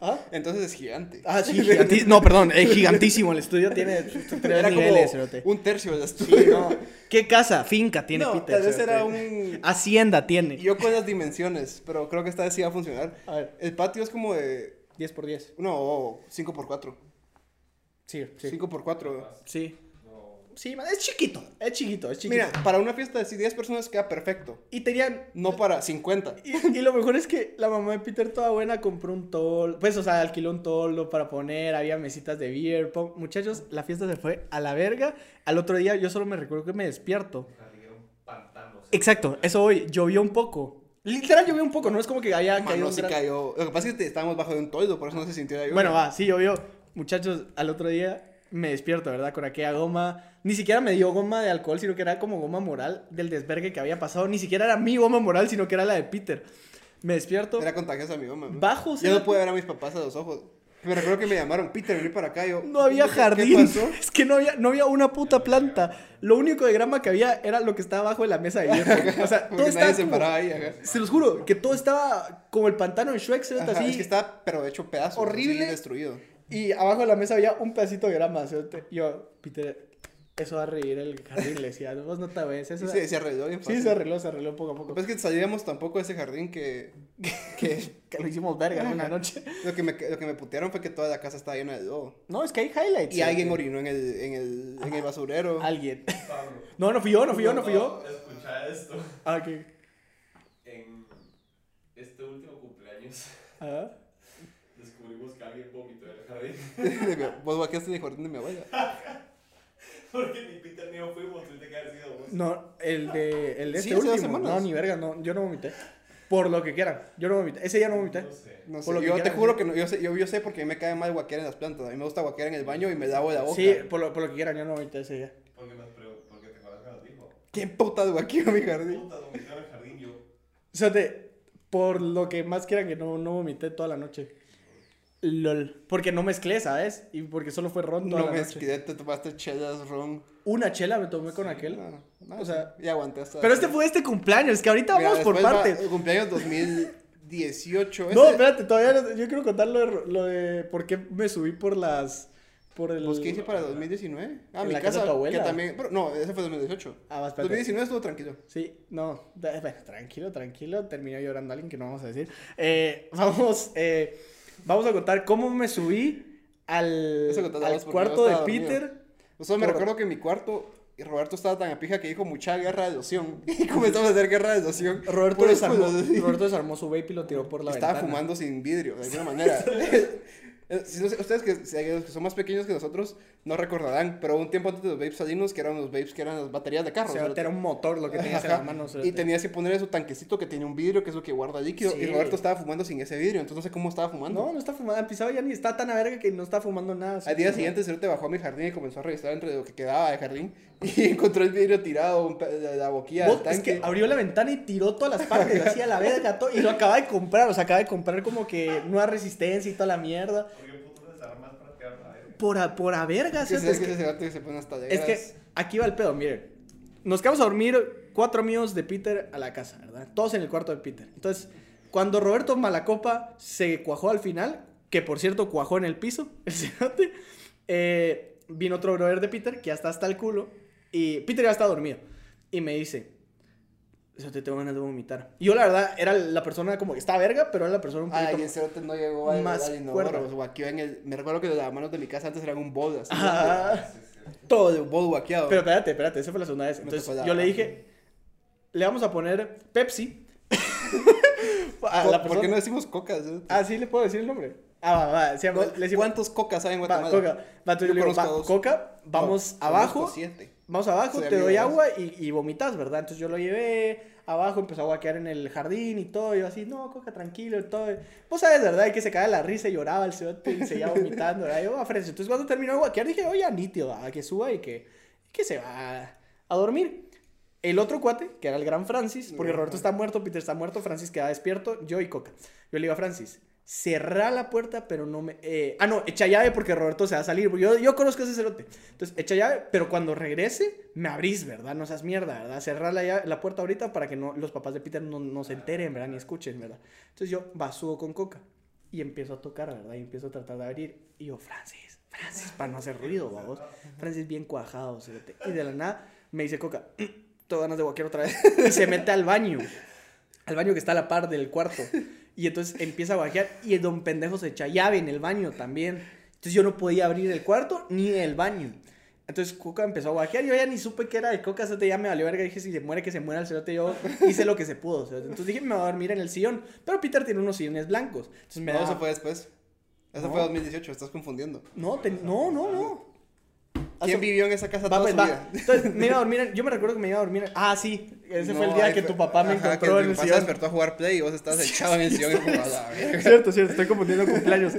S3: ¿Ah? [laughs]
S2: Entonces es gigante.
S3: Ah, sí, [laughs] giganti- No, perdón, es gigantísimo. El estudio tiene [laughs] tres
S2: Era como
S3: niveles, cerote.
S2: un tercio de la
S3: Sí,
S2: estudio.
S3: no. ¿Qué casa? Finca tiene
S2: No,
S3: Peter.
S2: tal vez
S3: cerote.
S2: era un...
S3: Hacienda tiene.
S2: Yo con las dimensiones, pero creo que esta vez sí va a funcionar.
S3: A ver,
S2: El patio es como de...
S3: 10 por 10.
S2: No, 5 por 4
S3: Sí, sí.
S2: 5 por 4
S3: Sí.
S4: No.
S3: Sí, es chiquito. Es chiquito, es chiquito.
S2: Mira, para una fiesta de 10 personas queda perfecto.
S3: y tenían.
S2: No para 50.
S3: Y, y lo mejor es que la mamá de Peter, toda buena, compró un toldo. Pues, o sea, alquiló un toldo para poner. Había mesitas de beer pong. Muchachos, la fiesta se fue a la verga. Al otro día, yo solo me recuerdo que me despierto. Exacto, eso hoy. Llovió un poco. Literal llovió un poco, no es como que haya caído
S2: Mano,
S3: un
S2: sí
S3: gran-
S2: cayó. Lo que pasa es que estábamos bajo de un toldo, por eso no se sintió la lluvia.
S3: Bueno, va, sí llovió. Muchachos, al otro día me despierto, ¿verdad? Con aquella goma. Ni siquiera me dio goma de alcohol, sino que era como goma moral del desvergue que había pasado. Ni siquiera era mi goma moral, sino que era la de Peter. Me despierto.
S2: Era contagiosa mi mamá.
S3: Bajo,
S2: Yo no pude ver a mis papás a los ojos. Me recuerdo que me llamaron, Peter, vení para acá. Yo,
S3: No había
S2: ¿qué-
S3: jardín.
S2: ¿Qué [laughs] pasó?
S3: Es que no había, no había una puta planta. Lo único de grama que había era lo que estaba abajo de la mesa de hierro. [laughs] O sea, todo estaba
S2: nadie se
S3: como-
S2: paraba ahí, ajá.
S3: Se los juro, que todo estaba como el pantano de Shrek,
S2: Ajá,
S3: así.
S2: Es que estaba, pero hecho pedazos.
S3: Horrible.
S2: así, destruido.
S3: Y abajo de la mesa había un pedacito de grama. Y Yo, Peter, eso va a reír el jardín. Le decía, vos no te ves. Eso
S2: Sí, se, se arregló bien
S3: Sí,
S2: fácil.
S3: se arregló, se arregló poco a poco.
S2: pasa es que salíamos tampoco de ese jardín que... que [laughs]
S3: Que lo hicimos verga una noche.
S2: lo, que me, lo que me putearon fue que toda la casa estaba llena de lodo.
S3: No, es que hay highlights.
S2: Y alguien orinó en el, en el, en el basurero.
S3: Alguien. [laughs] No, no fui yo, no fui yo, no fui yo.
S4: Escucha esto.
S3: Ah, ok.
S4: En este último cumpleaños
S3: Ajá.
S4: descubrimos que alguien
S2: De Vos vaqueaste en el jardín de mi abuela. [laughs]
S4: Porque ni Peter ni yo fuimos, tuviste que haber sido vos.
S3: No, el de, el de
S2: Sí,
S3: este
S2: hace
S3: último.
S2: semanas.
S3: No, ni verga, no. Yo no vomité. Por lo que quieran. Yo no vomité. Ese día no vomité.
S4: No sé.
S2: No sé,
S3: Por lo que
S2: yo te
S3: quieras,
S2: juro
S3: sí.
S2: que no, yo sé, yo, yo sé porque a mí me cae mal guaquear en las plantas. A mí me gusta guaquear en el baño y me lavo la boca.
S3: Sí, por lo, por lo que quieran, yo no vomité ese día.
S4: Porque, pregu- porque te acuerdas que nos dijo.
S2: ¿Quién putas guaqueó en mi jardín?
S4: Puta, vomitó en el jardín yo.
S3: O sea, te- por lo que más quieran que no, no vomité toda la noche. LOL. Porque no mezclé, ¿sabes? Y porque solo fue ron toda
S2: No
S3: la
S2: me
S3: noche.
S2: esquidé, te tomaste chelas, ron.
S3: Una chela me tomé con aquel.
S2: No, no,
S3: O sea,
S2: y aguanté hasta.
S3: Pero este fue este cumpleaños, que ahorita
S2: Mira,
S3: vamos por
S2: va
S3: partes.
S2: el cumpleaños 2018.
S3: No,
S2: ese-
S3: espérate, todavía no- yo quiero contar lo de, lo de por qué me subí por las... Por el...
S2: ¿Pues qué hice para 2019? Ah,
S3: En
S2: mi
S3: la casa de tu abuela.
S2: que también... pero no, ese fue 2018.
S3: Ah, va, espérate.
S2: 2019 estuvo tranquilo.
S3: Sí, no, bueno, tranquilo, tranquilo, terminó llorando alguien que no vamos a decir. Eh, [laughs] vamos, eh, vamos a contar cómo me subí al, al cuarto de
S2: estaba dormido.
S3: Peter.
S2: O sea, me
S3: Por-
S2: recuerdo que en mi cuarto y Roberto estaba tan a pija que dijo mucha guerra de loción. [laughs] Y comenzamos a hacer guerra de loción.
S3: Roberto desarmó. Roberto desarmó su vape y lo tiró por la
S2: Estaba
S3: ventana.
S2: fumando sin vidrio, de alguna [laughs] manera. Eh, si no sé, ustedes que, si hay los que son más pequeños que nosotros no recordarán, pero un tiempo antes de los vapes salinos, que eran los vapes que eran las baterías de carro.
S3: O sea, era un motor lo que tenías en las manos.
S2: Y tenías que poner su tanquecito que tenía un vidrio, que es lo que guarda líquido.
S3: Sí.
S2: Y Roberto estaba fumando sin ese vidrio, entonces no sé cómo estaba fumando.
S3: No, no está fumando. Pisado ya ni está tan a verga que no está fumando nada.
S2: Al día siguiente, Cerote bajó a mi jardín y comenzó a revisar entre lo que quedaba de jardín. [laughs] Y encontró el vidrio tirado, la boquilla del
S3: es que abrió la ventana y tiró todas las partes, así a la verga, todo, y lo acaba de comprar, o sea, acaba de comprar como que nueva resistencia y toda la mierda.
S4: ¿Por qué puto desarmas para pegar la verga?
S3: Por a, por a verga,
S2: Es que,
S3: cerote,
S2: es
S3: es
S2: que se pone hasta
S3: Es que aquí va el pedo, miren. Nos quedamos a dormir cuatro amigos de Peter a la casa, ¿verdad? Todos en el cuarto de Peter. Entonces, cuando Roberto Malacopa se cuajó al final, que por cierto cuajó en el piso, [laughs] el cerote, eh, vino otro brother de Peter que ya está hasta el culo. Y Peter ya está dormido. Y me dice, te tengo ganas de vomitar. Y yo, la verdad, era la persona como que estaba verga, pero era la persona un poquito
S2: Ay, el cerote no llegó al,
S3: más
S2: al inodoro, en el... Me recuerdo que las manos de mi casa antes eran un bol, así.
S3: Ah.
S2: Todo de bol guaqueado.
S3: Pero espérate, espérate, esa fue la segunda vez. Entonces yo le dije, le vamos a poner Pepsi. [laughs] a
S2: ¿Por,
S3: la
S2: por
S3: persona-
S2: qué no decimos coca?
S3: Ah, sí, le puedo decir el nombre. Ah, va, va. Llama, le decimos,
S2: ¿Cuántos cocas hay en
S3: va,
S2: Guatemala?
S3: Coca. Va, entonces yo le
S2: Yo
S3: digo, va. Coca, vamos
S2: No,
S3: abajo.
S2: siete.
S3: Vamos abajo, te doy agua y, y vomitas, ¿verdad? Entonces yo lo llevé abajo, empezó a guaquear en el jardín y todo. Y yo así, no, Coca, tranquilo y todo. Vos sabes, ¿verdad? Y que se cae la risa y lloraba el cerote y seguía vomitando, ¿verdad? Yo, a Fresno. Entonces cuando terminó de guaquear dije, oye, nítido, ¿verdad? que suba y que, que se va a dormir. El otro cuate, que era el gran Francis, porque Roberto está muerto, Peter está muerto, Francis queda despierto, yo y Coca. Yo le digo a Francis, cerrá la puerta, pero no me... eh, ah, no, echa llave porque Roberto se va a salir. Yo, yo conozco ese cerote. Entonces, echa llave, pero cuando regrese, me abrís, ¿verdad? No seas mierda, ¿verdad? Cerrar la, la puerta ahorita para que no, los papás de Peter no, no se enteren, ¿verdad? Ni escuchen, ¿verdad? Entonces yo va, subo con Coca y empiezo a tocar, ¿verdad? Y empiezo a tratar de abrir. Y yo, Francis, Francis, para no hacer ruido, vamos. Francis bien cuajado, cerote. Y de la nada me dice Coca, tengo ganas de guaquear otra vez. [laughs] Y se mete al baño. Al baño que está a la par del cuarto. Y entonces empieza a guaquear y el don pendejo se echa llave en el baño también. Entonces yo no podía abrir el cuarto ni el baño. Entonces Coca empezó a guaquear. Yo ya ni supe que era de Coca. cerote, ya me valió verga. Dije, si se muere, que se muera el cerote. Yo hice lo que se pudo. cerote. Entonces dije, me voy a dormir en el sillón. Pero Peter tiene unos sillones blancos. Entonces me
S2: No,
S3: da...
S2: eso fue después. Eso
S3: No.
S2: fue 2018, estás confundiendo.
S3: No, te- no, no, no.
S2: ¿Quién vivió en esa casa toda
S3: pues,
S2: su
S3: va.
S2: vida?
S3: Entonces me iba a dormir. Yo me recuerdo que me iba a dormir. Ah, sí. Ese fue el día que tu papá me
S2: ajá,
S3: encontró
S2: que
S3: en el sillón.
S2: despertó a jugar play y vos estabas [laughs] echado en el sillón y a. [laughs]
S3: Cierto, cierto, estoy confundiendo cumpleaños.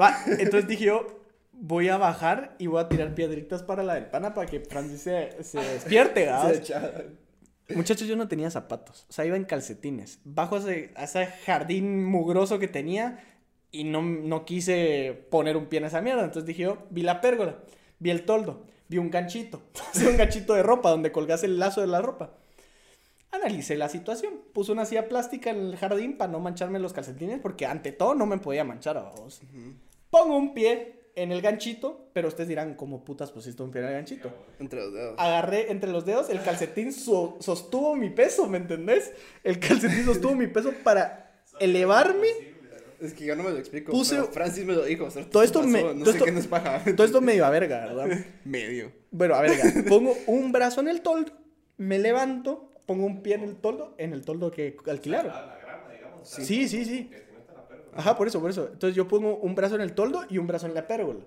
S3: Va, entonces dije yo, voy a bajar y voy a tirar piedritas para la ventana para que Francis se, se despierte. [laughs]
S2: Se.
S3: Muchachos, yo no tenía zapatos, o sea, iba en calcetines. Bajo ese, ese jardín mugroso que tenía y no, no quise poner un pie en esa mierda. Entonces dije yo, vi la pérgola, vi el toldo, vi un ganchito, [laughs] un ganchito de ropa donde colgase el lazo de la ropa. Analicé la situación, puse una silla plástica en el jardín para no mancharme los calcetines porque ante todo no me podía manchar a vos. Pongo un pie en el ganchito, pero ustedes dirán, ¿cómo putas pusiste un pie en el ganchito?
S2: Entre los dedos.
S3: agarré entre los dedos, el calcetín so- sostuvo mi peso, ¿me entendés? El calcetín sostuvo mi peso para elevarme.
S2: Es que yo no me lo explico.
S3: Puse-
S2: pero Francis me lo dijo. o sea,
S3: Todo esto
S2: pasó,
S3: me-
S2: No
S3: todo
S2: sé
S3: esto-
S2: qué nos paja.
S3: Todo esto medio a verga, ¿verdad? [laughs]
S2: Medio.
S3: Bueno, a verga, [laughs] pongo un brazo en el toldo, me levanto, pongo un pie en el toldo, en el toldo que alquilaron.
S4: La, la grama, digamos.
S3: Sí, sí, sí.
S4: Perra.
S3: Ajá, por eso, por eso. Entonces yo pongo un brazo en el toldo y un brazo en la pérgola.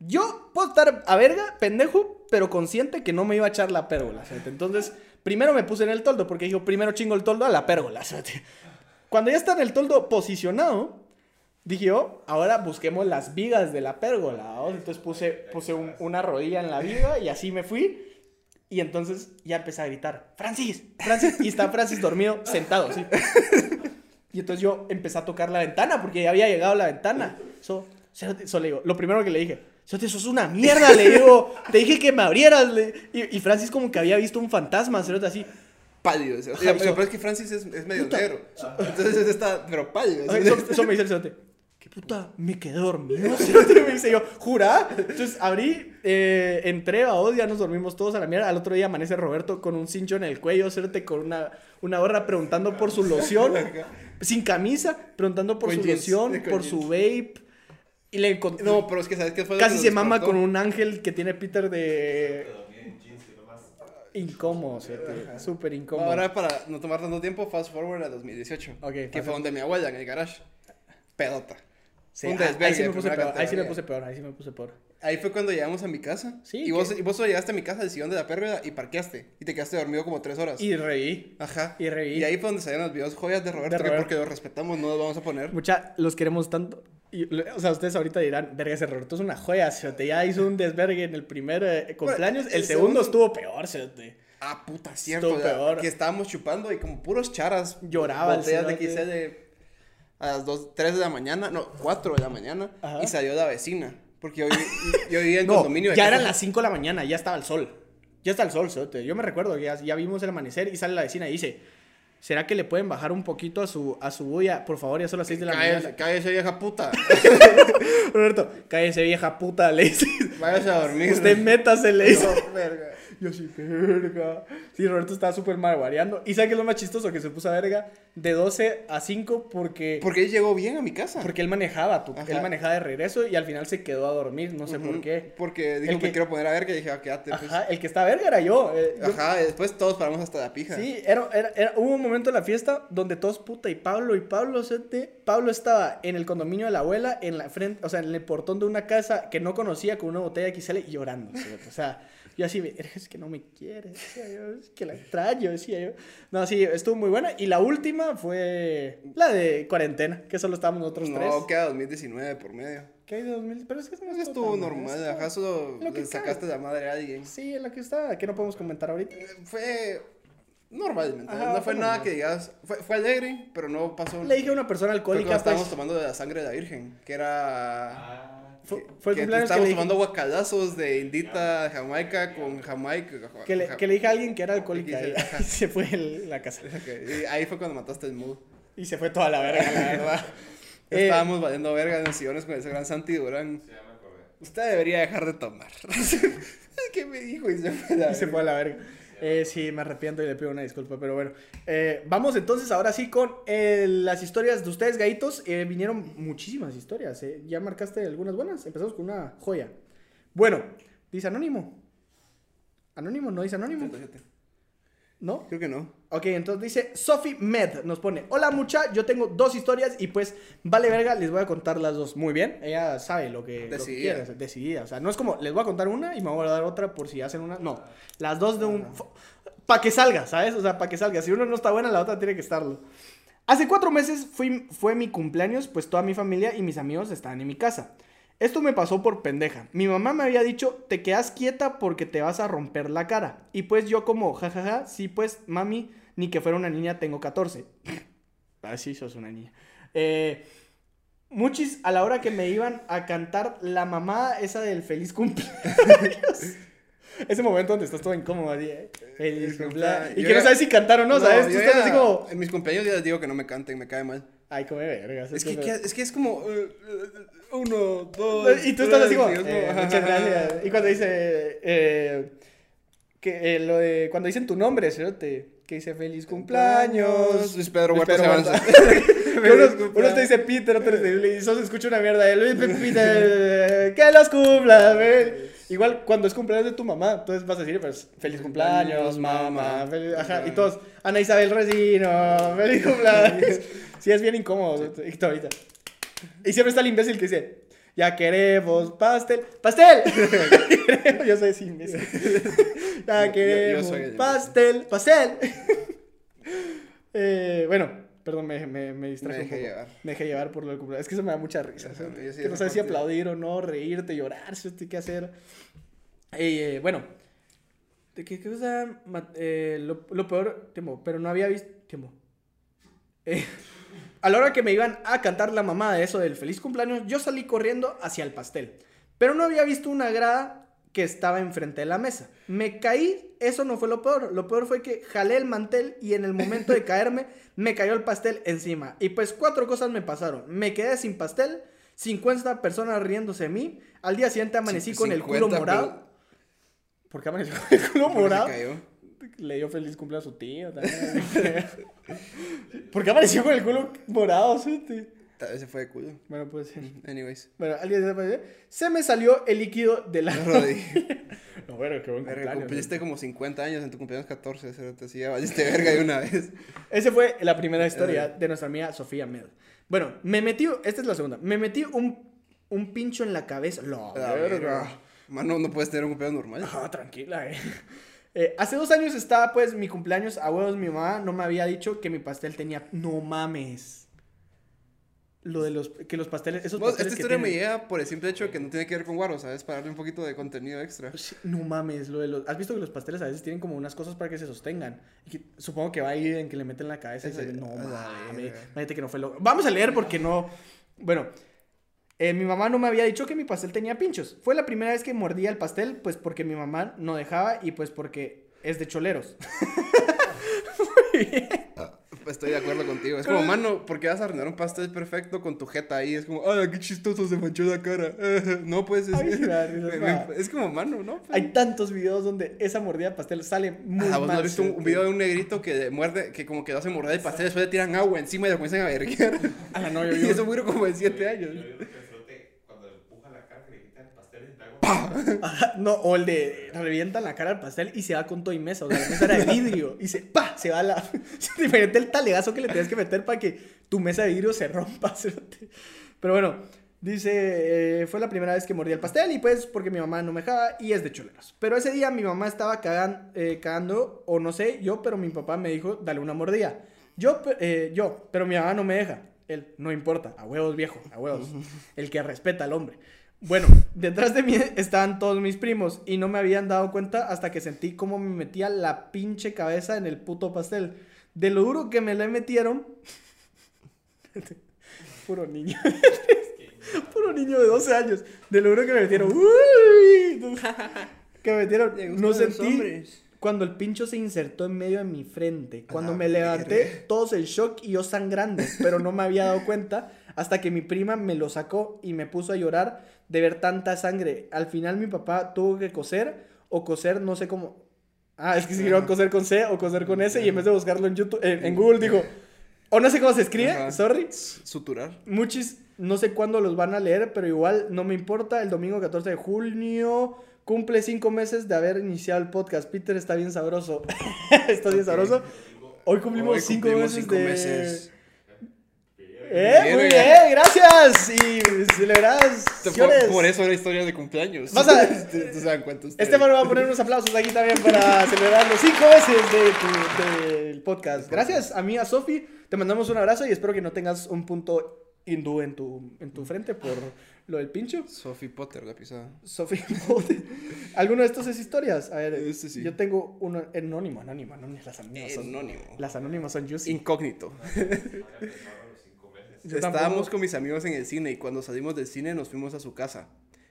S3: Yo puedo estar a verga, pendejo, pero consciente que no me iba a echar la pérgola. ¿sabes? Entonces, primero me puse en el toldo porque dijo, primero chingo el toldo a la pérgola. ¿sabes? Cuando ya está en el toldo posicionado, dije yo, ahora busquemos las vigas de la pérgola. ¿no? Entonces puse, puse un- una rodilla en la viga y así me fui. Y entonces ya empecé a gritar, Francis, Francis. Y está Francis dormido, sentado, sí. Y entonces yo empecé a tocar la ventana porque ya había llegado la ventana. So, cerote, so le digo, lo primero que le dije, Cerote, sos una mierda, le digo, te dije que me abrieras. le- Y, y Francis como que había visto un fantasma, cerote, así.
S2: Pálido. o sea,
S3: Ajá,
S2: y lo
S3: y so-
S2: es que Francis es, es medio
S3: Puta.
S2: negro. Entonces está, pero pálido.
S3: Eso, eso me dice el cerote. ¿Qué puta? Me quedé dormido. Me dice yo, ¿jura? Entonces abrí, eh, entré a dos, ya nos dormimos todos a la mierda. Al otro día amanece Roberto con un cincho en el cuello, cerote, con una, una gorra preguntando por su loción. [laughs] sin camisa, preguntando por
S2: Con
S3: su
S2: jeans,
S3: loción, por
S2: jeans.
S3: su vape. Y le encontré.
S2: No, pero es que ¿sabes qué fue?
S3: Casi
S2: que
S3: se mama con un ángel que tiene Peter de. Incómodo, súper incómodo.
S2: Ahora, para no tomar tanto tiempo, fast forward a 2018.
S3: Ok,
S2: que fue donde mi abuela, en el garage. Pedota.
S3: Sí,
S2: Un
S3: ah, ahí
S2: desvergue
S3: sí me
S2: de
S3: puse
S2: primera
S3: peor, ahí sí me puse peor, ahí sí me puse peor.
S2: Ahí fue cuando llegamos a mi casa.
S3: Sí,
S2: Y vos, y vos solo llegaste a mi casa del sillón de la pérgola y parqueaste. Y te quedaste dormido como tres horas.
S3: Y reí.
S2: Ajá.
S3: y reí.
S2: Y ahí fue donde salieron los videos joyas de Roberto,
S3: De
S2: porque los respetamos no los vamos a poner.
S3: Mucha, los queremos tanto. Y, o sea, ustedes ahorita dirán, verga, ese Roberto es una joya, cerote. Ya hizo un desvergue en el primer eh, cumpleaños.
S2: el
S3: el segundo
S2: segundo-
S3: estuvo peor, cerote.
S2: Ah, puta, cierto.
S3: Estuvo peor.
S2: Que estábamos chupando y como puros charas.
S3: Lloraba el
S2: Botellas de de a las 2, 3 de la mañana, no, 4 de la mañana.
S3: Ajá.
S2: Y salió la vecina. Porque yo, yo vivía en
S3: No,
S2: condominio. de
S3: ya
S2: casa.
S3: eran las 5 de la mañana, ya estaba el sol. Ya está el sol, cerote. Yo me recuerdo que ya, ya vimos el amanecer y sale la vecina y dice, ¿será que le pueden bajar un poquito a su, a su bulla? Por favor, ya son las 6 de la
S2: Cállese,
S3: mañana.
S2: cállese, vieja puta. [laughs]
S3: Roberto, cállese vieja puta, le dice.
S2: Váyase a dormir.
S3: Usted métase, le dice.
S2: No, verga.
S3: Yo sí, verga. Sí, Roberto estaba súper mal variando. ¿Y sabe qué es lo más chistoso? Que se puso a verga de 12 a 5 porque...
S2: Porque él llegó bien a mi casa.
S3: Porque él manejaba, tú. Él manejaba de regreso y al final se quedó a dormir, no sé por qué.
S2: Porque dijo,
S3: El
S2: me
S3: que-
S2: quiero poner a ver, que dije, ah, quédate. pues.
S3: Ajá, el que estaba verga era yo. eh,
S2: Ajá, y después todos paramos hasta la pija.
S3: Sí, era, era- era- hubo un momento en la fiesta donde todos puta y Pablo y Pablo, sete, Pablo estaba en el condominio de la abuela, en la frente, o sea, en el portón de una casa que no conocía con una botella XL y llorando, [laughs] o sea, yo así, "Verga, es que no me quiere, decía yo, es que la extraño, decía yo. No, sí, estuvo muy buena y la última fue la de cuarentena, que solo estábamos nosotros tres.
S2: No, queda 2019 por medio.
S3: ¿Qué hay de 2000? Pero es que no
S2: estuvo normal, ajá, solo
S3: Lo que
S2: le sacaste la madre a alguien.
S3: Sí, en la que está, que no podemos comentar ahorita.
S2: Fue normal, ¿me entiendes?
S3: Ajá,
S2: no
S3: fue
S2: fue nada
S3: normal.
S2: que digas, fue, fue alegre, pero no pasó.
S3: Le dije a una persona
S2: Fue
S3: alcohólica,
S2: cuando estábamos
S3: pues,
S2: tomando de la sangre de la Virgen, que era...
S4: Ah,
S3: fue, el
S2: que
S3: cumpleaños que
S2: estábamos
S3: le dije-
S2: tomando guacalazos de indita de Jamaica con Jamaica.
S3: Que le, que le dije a alguien que era alcohólica y, [laughs] se fue el- la casa. [laughs]
S2: Y ahí fue cuando mataste el mood.
S3: Y se fue toda la verga, la verdad. [laughs] Eh,
S2: Estábamos valiendo verga en los sillones con ese gran Santi Durán.
S4: sí.
S2: Usted debería dejar de tomar. ¿Qué me dijo? Y se fue a la
S3: y se
S2: verga.
S3: fue a la verga. Eh, sí, me arrepiento y le pido una disculpa, pero bueno. Eh, vamos entonces ahora sí con eh, las historias de ustedes, gaitos. Eh, vinieron muchísimas historias. eh. Ya marcaste algunas buenas. Empezamos con una joya. Bueno, dice Anónimo. Anónimo, no dice Anónimo. ¿No?
S2: Creo que no.
S3: Ok, entonces dice Sophie Med nos pone, hola mucha, yo tengo dos historias y pues vale verga, les voy a contar las dos. Muy bien, ella sabe lo que, lo que quiere, decidida. O sea, no es como, les voy a contar una y me voy a dar otra por si hacen una. No, las dos de un... Para que salga, ¿sabes? O sea, para que salga. Si uno no está buena, la otra tiene que estarlo. Hace cuatro meses fui, fue mi cumpleaños, pues toda mi familia y mis amigos estaban en mi casa. Esto me pasó por pendeja. Mi mamá me había dicho, te quedas quieta porque te vas a romper la cara. Y pues yo como, jajaja, sí pues, mami, ni que fuera una niña, tengo 14. ah, sí, sos una niña. Eh, muchis, a la hora que me iban a cantar la mamá esa del feliz cumpleaños. [laughs] Ese momento donde estás todo incómodo, así, ¿eh? Feliz cumpleaños. Y
S2: Yo
S3: que no sabes si cantar o no, ¿sabes? Tú estás así como...
S2: En mis cumpleaños ya les digo que no me canten, me cae mal.
S3: Ay, come vergas.
S2: Es que, es, que es como. eh, eh, uno, dos.
S3: Y tú estás así como,
S2: y
S3: eh, muchas gracias. Y cuando dice, eh, que eh, lo de, cuando dicen tu nombre, ¿cierto? Que dice feliz cumpleaños.
S2: Luis Pedro Huerta.
S3: Que [laughs] [laughs] uno, uno te dice Peter, otro te dice, y solo se escucha una mierda de Luis Peter, [laughs] que los cumpla. Igual cuando es cumpleaños de tu mamá, entonces vas a decir, pues, feliz cumpleaños, mamá, feliz- ajá, y todos, Ana Isabel Resino, feliz cumpleaños. Sí, es bien incómodo, y tú ahorita. Y siempre está el imbécil que dice, ya queremos pastel, pastel. [laughs] yo soy imbécil. [laughs] Ya
S2: Yo-
S3: queremos pastel, pastel. Eh, bueno, perdón, me, me, me distraje
S2: Me
S3: un
S2: dejé
S3: poco.
S2: llevar.
S3: Me dejé llevar por lo del cumpleaños. Es que eso me da mucha risa.
S2: Sí
S3: que no sabes si aplaudir o no, reírte, llorar, si qué hacer. Eh, eh, bueno, ¿de qué, cosa? Eh, lo, lo peor, tiempo, pero no había visto. Tiempo. A la hora que me iban a cantar la mamá de eso del feliz cumpleaños, yo salí corriendo hacia el pastel. Pero no había visto una grada que estaba enfrente de la mesa. Me caí, eso no fue lo peor. Lo peor fue que jalé el mantel y en el momento de [laughs] caerme me cayó el pastel encima. Y pues cuatro cosas me pasaron. Me quedé sin pastel, 50 personas riéndose de mí. Al día siguiente amanecí con el culo
S2: 50,
S3: morado. ¿Por qué amanecí con el culo morado?
S2: Se.
S3: Le dio feliz cumpleaños a su tío también. [laughs] ¿Por qué amaneció con el culo morado? suerte?
S2: Tal vez se fue de culo.
S3: Bueno, pues [laughs] sí.
S2: Anyways.
S3: Bueno, alguien se puede- Se me salió el líquido de la
S2: Rodri. [laughs]
S3: No, bueno, qué buen cumpleaños.
S2: cumpliste como 50 años en tu cumpleaños 14, eso te decía, valiste verga de una vez.
S3: Esa fue la primera historia de nuestra amiga Sofía Med. Bueno, me metí, esta es la segunda, me metí un, un pincho en la cabeza. Verga.
S2: verga. Mano, no puedes tener un cumpleaños normal.
S3: Ah, tranquila, eh. Eh, hace dos años estaba pues mi cumpleaños a huevos, mi mamá no me había dicho que mi pastel tenía... No mames. Lo de los... Que los pasteles... Esos
S2: Vos,
S3: pasteles
S2: esta
S3: que
S2: historia me llega por el simple hecho de que no tiene que ver con guaro, ¿sabes? Para darle un poquito de contenido extra.
S3: No mames, lo de los... ¿Has visto que los pasteles a veces tienen como unas cosas para que se sostengan? Y que- supongo que va ahí en que le meten la cabeza y se... No
S2: a
S3: mames. Imagínate que no fue lo... Vamos a leer porque no... Bueno, eh, mi mamá no me había dicho que mi pastel tenía pinchos. Fue la primera vez que mordía el pastel, pues porque mi mamá no dejaba y pues porque es de choleros. Muy bien.
S2: Estoy de acuerdo contigo. Es como, mano, ¿por qué vas a arruinar un pastel perfecto con tu jeta ahí? Es como, ¡ah, qué chistoso se manchó la cara! [laughs] No, pues es.
S3: Ay, [laughs]
S2: es como, mano, ¿no? Pues.
S3: Hay tantos videos donde esa mordida de pastel sale muy
S2: Ah, ¿vos no
S3: mal.
S2: has visto un, un video de un negrito que muerde, que como que lo hace morder el pastel, después le tiran agua encima y lo comienzan a verguer? [laughs]
S3: A la novia,
S2: y eso murió como de 7 años.
S4: Yo vi un cerote cuando le empuja la cara que le quitan el [laughs]
S3: Ajá, no, o el de revienta la cara al pastel y se va con todo y mesa. O sea, la mesa era de vidrio y se, ¡pa! Se va a la. [laughs] Diferente el talegazo que le tienes que meter para que tu mesa de vidrio se rompa. [laughs] Pero bueno, dice: eh, Fue la primera vez que mordí el pastel y pues porque mi mamá no me dejaba y es de choleros. Pero ese día mi mamá estaba cagan- eh, cagando, o no sé, yo, pero mi papá me dijo: Dale una mordida. Yo, eh, yo, pero mi mamá no me deja. Él, no importa, a huevos viejo, a huevos. El que respeta al hombre. Bueno, detrás de mí estaban todos mis primos y no me habían dado cuenta hasta que sentí cómo me metía la pinche cabeza en el puto pastel. De lo duro que me le metieron. Puro [laughs] niño. Puro niño de [laughs] 12 años. De lo duro que me metieron. Uy, que me metieron. No sentí cuando el pincho se insertó en medio de mi frente. Cuando
S2: la
S3: me levanté, todos en shock y yo sangrando. Pero no me había dado cuenta hasta que mi prima me lo sacó y me puso a llorar de ver tanta sangre. Al final mi papá tuvo que coser o coser, no sé cómo. Ah, es que escribieron coser con C o coser con S y en vez de buscarlo en YouTube, en, en Google dijo, o no sé cómo se escribe,
S2: Ajá.
S3: sorry.
S2: Suturar.
S3: Muchos, no sé cuándo los van a leer, pero igual no me importa. El domingo 14 de junio cumple cinco meses de haber iniciado el podcast. Peter está bien sabroso. [laughs] está bien sabroso. Hoy cumplimos
S2: Hoy
S3: cinco meses. ¿Eh? Muy bien, gracias. Y celebradas.
S2: Por, por eso era historia de cumpleaños.
S3: Vas a- [laughs]
S2: ¿Te, se dan cuenta ustedes?
S3: Esteban va a poner unos aplausos aquí también para celebrar los cinco meses de tu- del podcast. Gracias a mí, a Sofi. Te mandamos un abrazo y espero que no tengas un punto hindú en tu, en tu frente por lo del pincho.
S2: Sophie Potter, la pisada.
S3: Sofi, ¿alguno de estos es historias? A ver,
S2: Este sí.
S3: yo tengo uno anónimo, anónimo, anónimo. Las anónimas son,
S2: Anónimo.
S3: las anónimas son juicy.
S2: Incógnito. [laughs]
S3: Yo
S2: Estábamos
S3: tampoco-
S2: con mis amigos en el cine y cuando salimos del cine nos fuimos a su casa.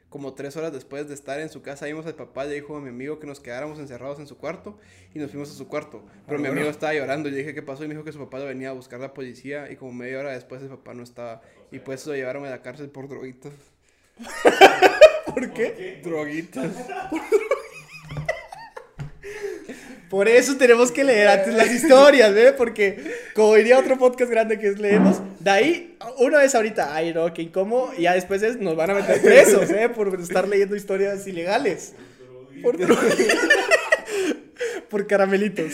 S2: Como tres horas después de estar en su casa, vimos al papá y le dijo a mi amigo que nos quedáramos encerrados en su cuarto y nos fuimos a su cuarto. Pero mi amigo estaba llorando y le dije qué pasó y me dijo que su papá lo venía a buscar la policía y como media hora después el papá no estaba. Y pues lo llevaron a la cárcel por droguitas. [laughs]
S3: ¿Por qué?
S2: Droguitas. [laughs]
S3: Por eso tenemos que leer antes las historias, ¿ve? Porque, como diría otro podcast grande que es leemos, de ahí, una vez ahorita, ay, no, qué incómodo, y ya después es, nos van a meter presos, ¿eh? Por estar leyendo historias ilegales. Por, por [laughs] caramelitos.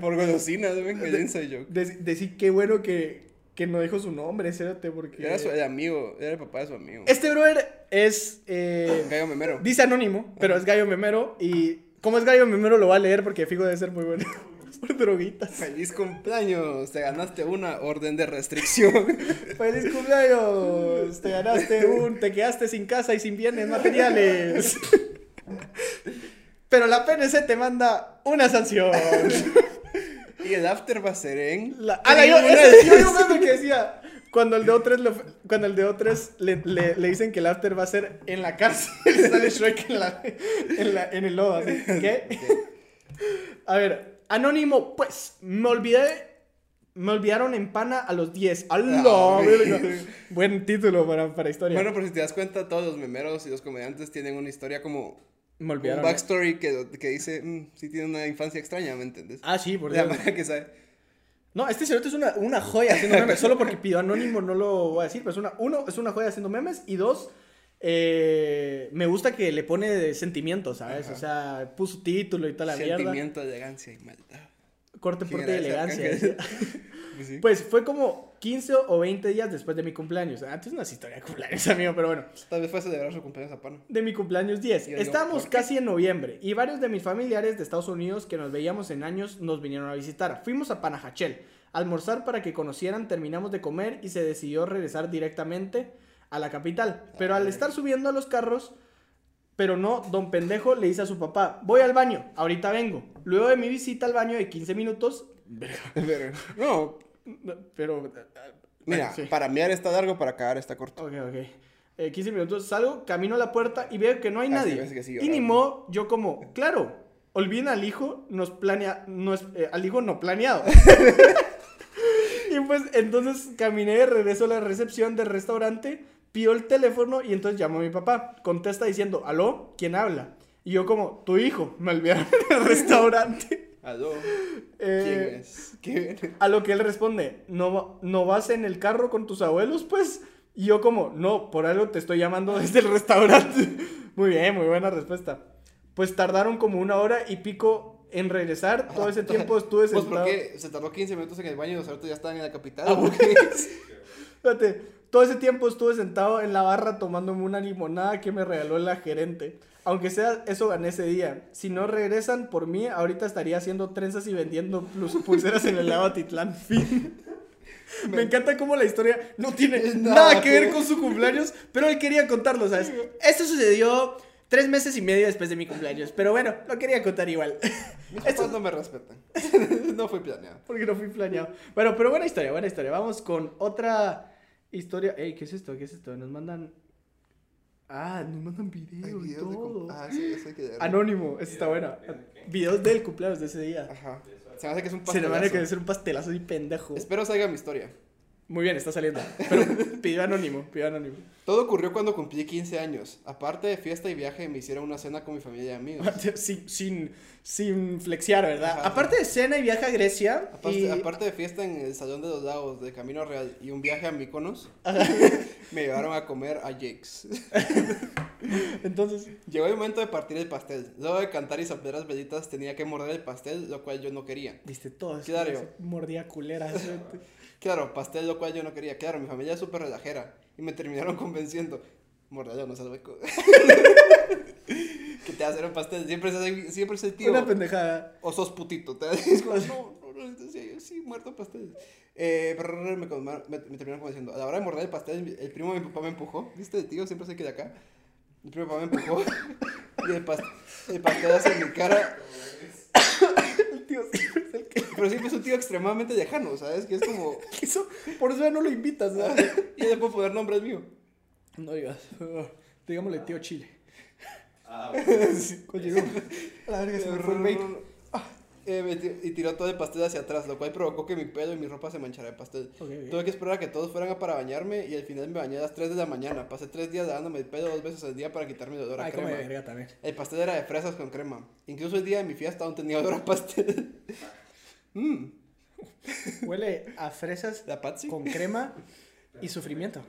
S2: Por golosinas, inside joke.
S3: De- decir qué bueno que, que no dijo su nombre, espérate, porque...
S2: Era su el amigo, era el papá de su amigo.
S3: Este brother es... eh,
S2: Gallo memero.
S3: Dice anónimo, pero es Gallo Memero. Y como es Gallo Memero, lo va a leer porque fijo debe ser muy bueno. [laughs] Por droguitas.
S2: Feliz cumpleaños, te ganaste una orden de restricción. [laughs]
S3: ¡Feliz cumpleaños! Te ganaste un. Te quedaste sin casa y sin bienes materiales. Pero la PNC te manda una sanción. [laughs]
S2: y el after va a ser en.
S3: La, ah, la- yo, yo un meme que decía. Cuando el de O3, lo- cuando el de O3 le, le, le dicen que el after va a ser en la cárcel, [laughs] sale Shrek en, la, en, la- en el lodo, así. ¿Qué? A ver, anónimo, pues, me olvidé. Me olvidaron en pana a los 10. ¡Hala!
S2: Ah!
S3: Buen título para, para historia.
S2: Bueno, pero si te das cuenta, todos los memeros y los comediantes tienen una historia como.
S3: me
S2: Un
S3: olvidaron.
S2: backstory que, que dice, mm, sí tiene una infancia extraña, ¿me entiendes?
S3: Ah, sí, por
S2: La que sabe.
S3: No, este cerote es una, una joya haciendo memes. Solo porque pidió anónimo no lo voy a decir. Pero es una, uno, es una joya haciendo memes. Y dos, eh, me gusta que le pone sentimiento, ¿sabes?
S2: Ajá.
S3: O sea, puso título y toda la mierda.
S2: Sentimiento, elegancia y maldad.
S3: Corte,
S2: ¿Quién
S3: porte y elegancia. [laughs] [laughs]
S2: Pues sí.
S3: Pues fue como 15 o 20 días después de mi cumpleaños. Antes no es historia de cumpleaños, [laughs] amigo, pero bueno.
S2: Tal vez fue a celebrar su cumpleaños a Pana.
S3: De mi cumpleaños 10.
S2: Yo digo,
S3: Estábamos casi en noviembre y varios de mis familiares de Estados Unidos que nos veíamos en años nos vinieron a visitar. Fuimos a Panajachel a almorzar para que conocieran, terminamos de comer y se decidió regresar directamente a la capital. Pero al estar subiendo a los carros, pero no, don pendejo le dice a su papá, voy al baño, ahorita vengo. Luego de mi visita al baño de 15 minutos, [laughs]
S2: no,
S3: pero...
S2: mira,
S3: bueno, sí.
S2: para mear está largo, para cagar está corto.
S3: Ok, ok. Eh, 15 minutos, salgo, camino a la puerta y veo que no hay nadie.
S2: que sí,
S3: y ni modo, yo como, claro, olviden al hijo, nos planea, no es, eh, al hijo no planeado. [laughs] y pues entonces caminé de regreso a la recepción del restaurante, pido el teléfono y entonces llamo a mi papá. Contesta diciendo, aló, ¿quién habla? Y yo como, tu hijo, me olvidaron del restaurante. [laughs]
S2: Aló.
S3: Eh,
S2: ¿Quién es?
S3: A lo que él responde, ¿no, ¿no vas en el carro con tus abuelos, pues? Y yo como, no, por algo te estoy llamando desde el restaurante. [laughs] muy bien, muy buena respuesta. Pues tardaron como una hora y pico en regresar. Todo ese tiempo estuve
S2: Pues
S3: sentado.
S2: porque se tardó 15 minutos en el baño y los ya estaban en la capital.
S3: Ah,
S2: ¿por? [laughs]
S3: Espérate, todo ese tiempo estuve sentado en la barra tomándome una limonada que me regaló la gerente. Aunque sea, eso gané ese día. Si no regresan por mí, ahorita estaría haciendo trenzas y vendiendo pulseras en el lago Titlán. [laughs] Fin. Me encanta cómo la historia no [laughs] tiene nada que ver con su cumpleaños, pero él quería contarlo, ¿sabes? Esto sucedió tres meses y medio después de mi cumpleaños, pero bueno, lo quería contar igual.
S2: Mis [laughs]
S3: Esto-
S2: no me respetan. no fue planeado.
S3: Porque no fui planeado. Bueno, pero buena historia, buena historia. Vamos con otra historia. Ey, ¿qué es esto? ¿Qué es esto? Nos mandan. Ah, nos mandan video
S2: Hay
S3: y
S2: videos de
S3: todo.
S2: Ah, sí, eso hay que leerlo.
S3: Anónimo, eso está bueno. Videos del cumpleaños de ese día.
S2: Ajá. Se me hace que es un
S3: Se
S2: pastelazo.
S3: le van a querer hacer un pastelazo y pendejo.
S2: Espero salga mi historia.
S3: Muy bien, está saliendo. Pero pidió anónimo, pidió anónimo.
S2: Todo ocurrió cuando cumplí 15 años. Aparte de fiesta y viaje, me hicieron una cena con mi familia y amigos.
S3: Sin, sin, sin flexiar, ¿verdad?
S2: Ajá.
S3: Aparte de cena y viaje a Grecia.
S2: Aparte,
S3: y-
S2: aparte de fiesta en el Salón de los Lagos de Camino Real y un viaje a Mykonos, [laughs] me llevaron a comer a Jake's. [laughs]
S3: Entonces,
S2: Llegó el momento de partir el pastel. Luego de cantar y soplar las velitas, tenía que morder el pastel, lo cual yo no quería.
S3: diste todo. eso,
S2: Claro.
S3: Mordía culera.
S2: Claro, pastel, lo cual yo no quería. Claro, mi familia es súper relajera. Y me terminaron [laughs] convenciendo. Mordelo, no salveco. [laughs] que te hacer un pastel. Siempre es, siempre es el tío.
S3: Una pendejada.
S2: O sos putito. Te [laughs] es como, no, no, no, decía yo, sí, muerto pastel. Eh, pero me, me, me terminaron convenciendo. A la hora de morder el pastel, el primo de mi papá me empujó. ¿Viste? El tío siempre se queda acá. El primo de mi papá me empujó. y el, pas- el pastel hacia mi cara.
S3: Tío [laughs] siempre es el que [laughs]
S2: Pero siempre es un tío extremadamente lejano, ¿sabes? Que es como. [laughs]
S3: quiso. Por eso ya no lo invitas, ¿no?
S2: y le puedo poner nombres mío.
S3: No digas. digámosle tío Chile.
S4: Ah,
S3: Continúa. A la verga, se me fue el bait.
S2: Eh, y tiró todo el pastel hacia atrás, lo cual provocó que mi pelo y mi ropa se manchara de pastel. Tuve que esperar a que todos fueran a para bañarme y al final me bañé a las 3 de la mañana. Pasé 3 días lavándome el pelo dos veces al día para quitarme el olor a
S3: Ay, como
S2: crema.
S3: verga también.
S2: El pastel era de fresas con crema. Incluso el día de mi fiesta aún tenía olor a pastel. Mmm, [laughs]
S3: Huele a fresas
S2: ¿la Patsy?
S3: con crema y sufrimiento.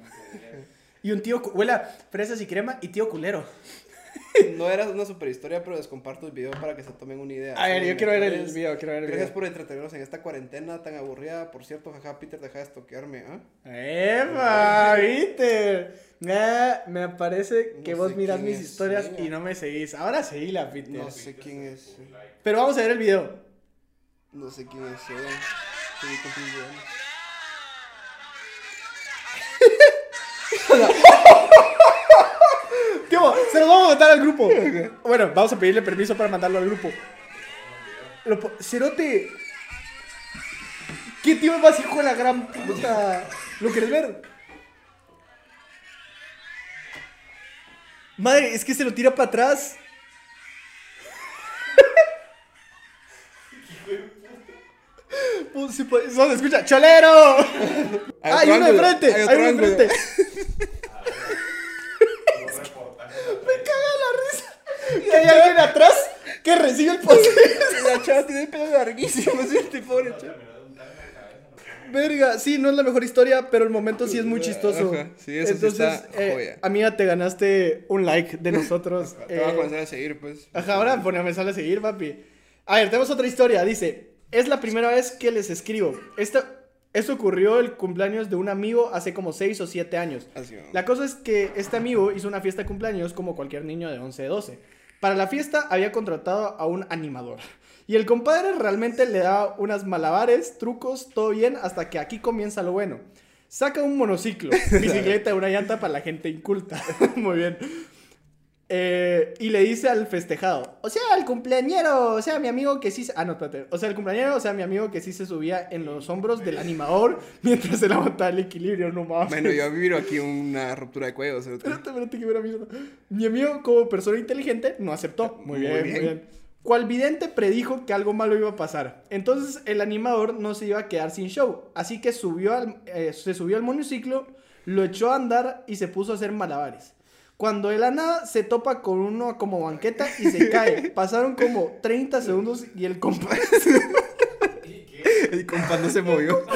S3: Y un tío. Huele a fresas y crema y tío culero. [laughs]
S2: No era una super historia, pero les comparto el video para que se tomen una idea.
S3: A ver, yo quiero ver el video, quiero ver el
S2: Gracias
S3: video.
S2: por entretenernos en esta cuarentena tan aburrida. Por cierto, jaja, Peter, deja de estoquearme, ¿ah?
S3: ¡Epa! ¿Viste? Ah, me parece que
S2: No
S3: vos miras mis
S2: es,
S3: historias y no me seguís. Ahora seguíla, Peter.
S2: No sé quién es.
S3: Pero vamos a ver el video.
S2: No sé quién es. eh. [laughs]
S3: Se lo vamos a mandar al grupo. Bueno, vamos a pedirle permiso para mandarlo al grupo. Lo po- Cerote. ¿Qué tío más hijo de la gran puta? ¿Lo quieres ver? Madre, es que se lo tira para atrás. [laughs] Pues, sí, pues, no, se escucha, ¡cholero! ¡Hay
S2: otro
S3: uno de
S2: ángulo,
S3: frente!
S2: hay
S3: ¡Hay,
S2: otro
S3: uno de
S2: ángulo.
S3: frente! [laughs]
S4: Me
S3: caga la risa. Y hay alguien atrás que recibe el pastel. [laughs]
S2: La chava tiene el pelo larguísimo, ¿sí? Este pobre chava.
S3: Verga, sí, no es la mejor historia, pero el momento sí es muy chistoso.
S2: Ajá, sí, eso sí está joya.
S3: amiga, te ganaste un like de nosotros.
S2: Te voy a
S3: Eh,
S2: comenzar a seguir, pues.
S3: Ajá, ahora poneme, a seguir, papi. A ver, tenemos otra historia. Dice: Es la primera vez que les escribo. Esta, esto ocurrió el cumpleaños de un amigo hace como 6 o 7 años. La cosa es que este amigo hizo una fiesta de cumpleaños como cualquier niño de 11, 12. Para la fiesta había contratado a un animador. Y el compadre realmente le daba unas malabares, trucos, todo bien, hasta que aquí comienza lo bueno. Saca un monociclo, [laughs] bicicleta, una llanta para la gente inculta. [laughs] Muy bien. Eh, y le dice al festejado, o sea, al cumpleañero, o sea, mi amigo que sí se... Ah, no, espérate. O sea, el cumpleañero, o sea, mi amigo que sí se subía en los hombros del animador [laughs] mientras se levantaba el equilibrio, no mames.
S2: Bueno, yo viro aquí una ruptura de cuello. o sea, [laughs]
S3: Espérate, espérate que me mierda. Mi amigo, como persona inteligente, no aceptó. Muy
S2: Muy
S3: bien, muy
S2: bien.
S3: bien. Cual vidente predijo que algo malo iba a pasar. Entonces el animador no se iba a quedar sin show. Así que subió al, eh, se subió al monociclo, lo echó a andar y se puso a hacer malabares. Cuando de la nada se topa con uno como banqueta y se cae. [laughs] Pasaron como 30 segundos y el compadre [laughs]
S2: El compa no se movió. [laughs]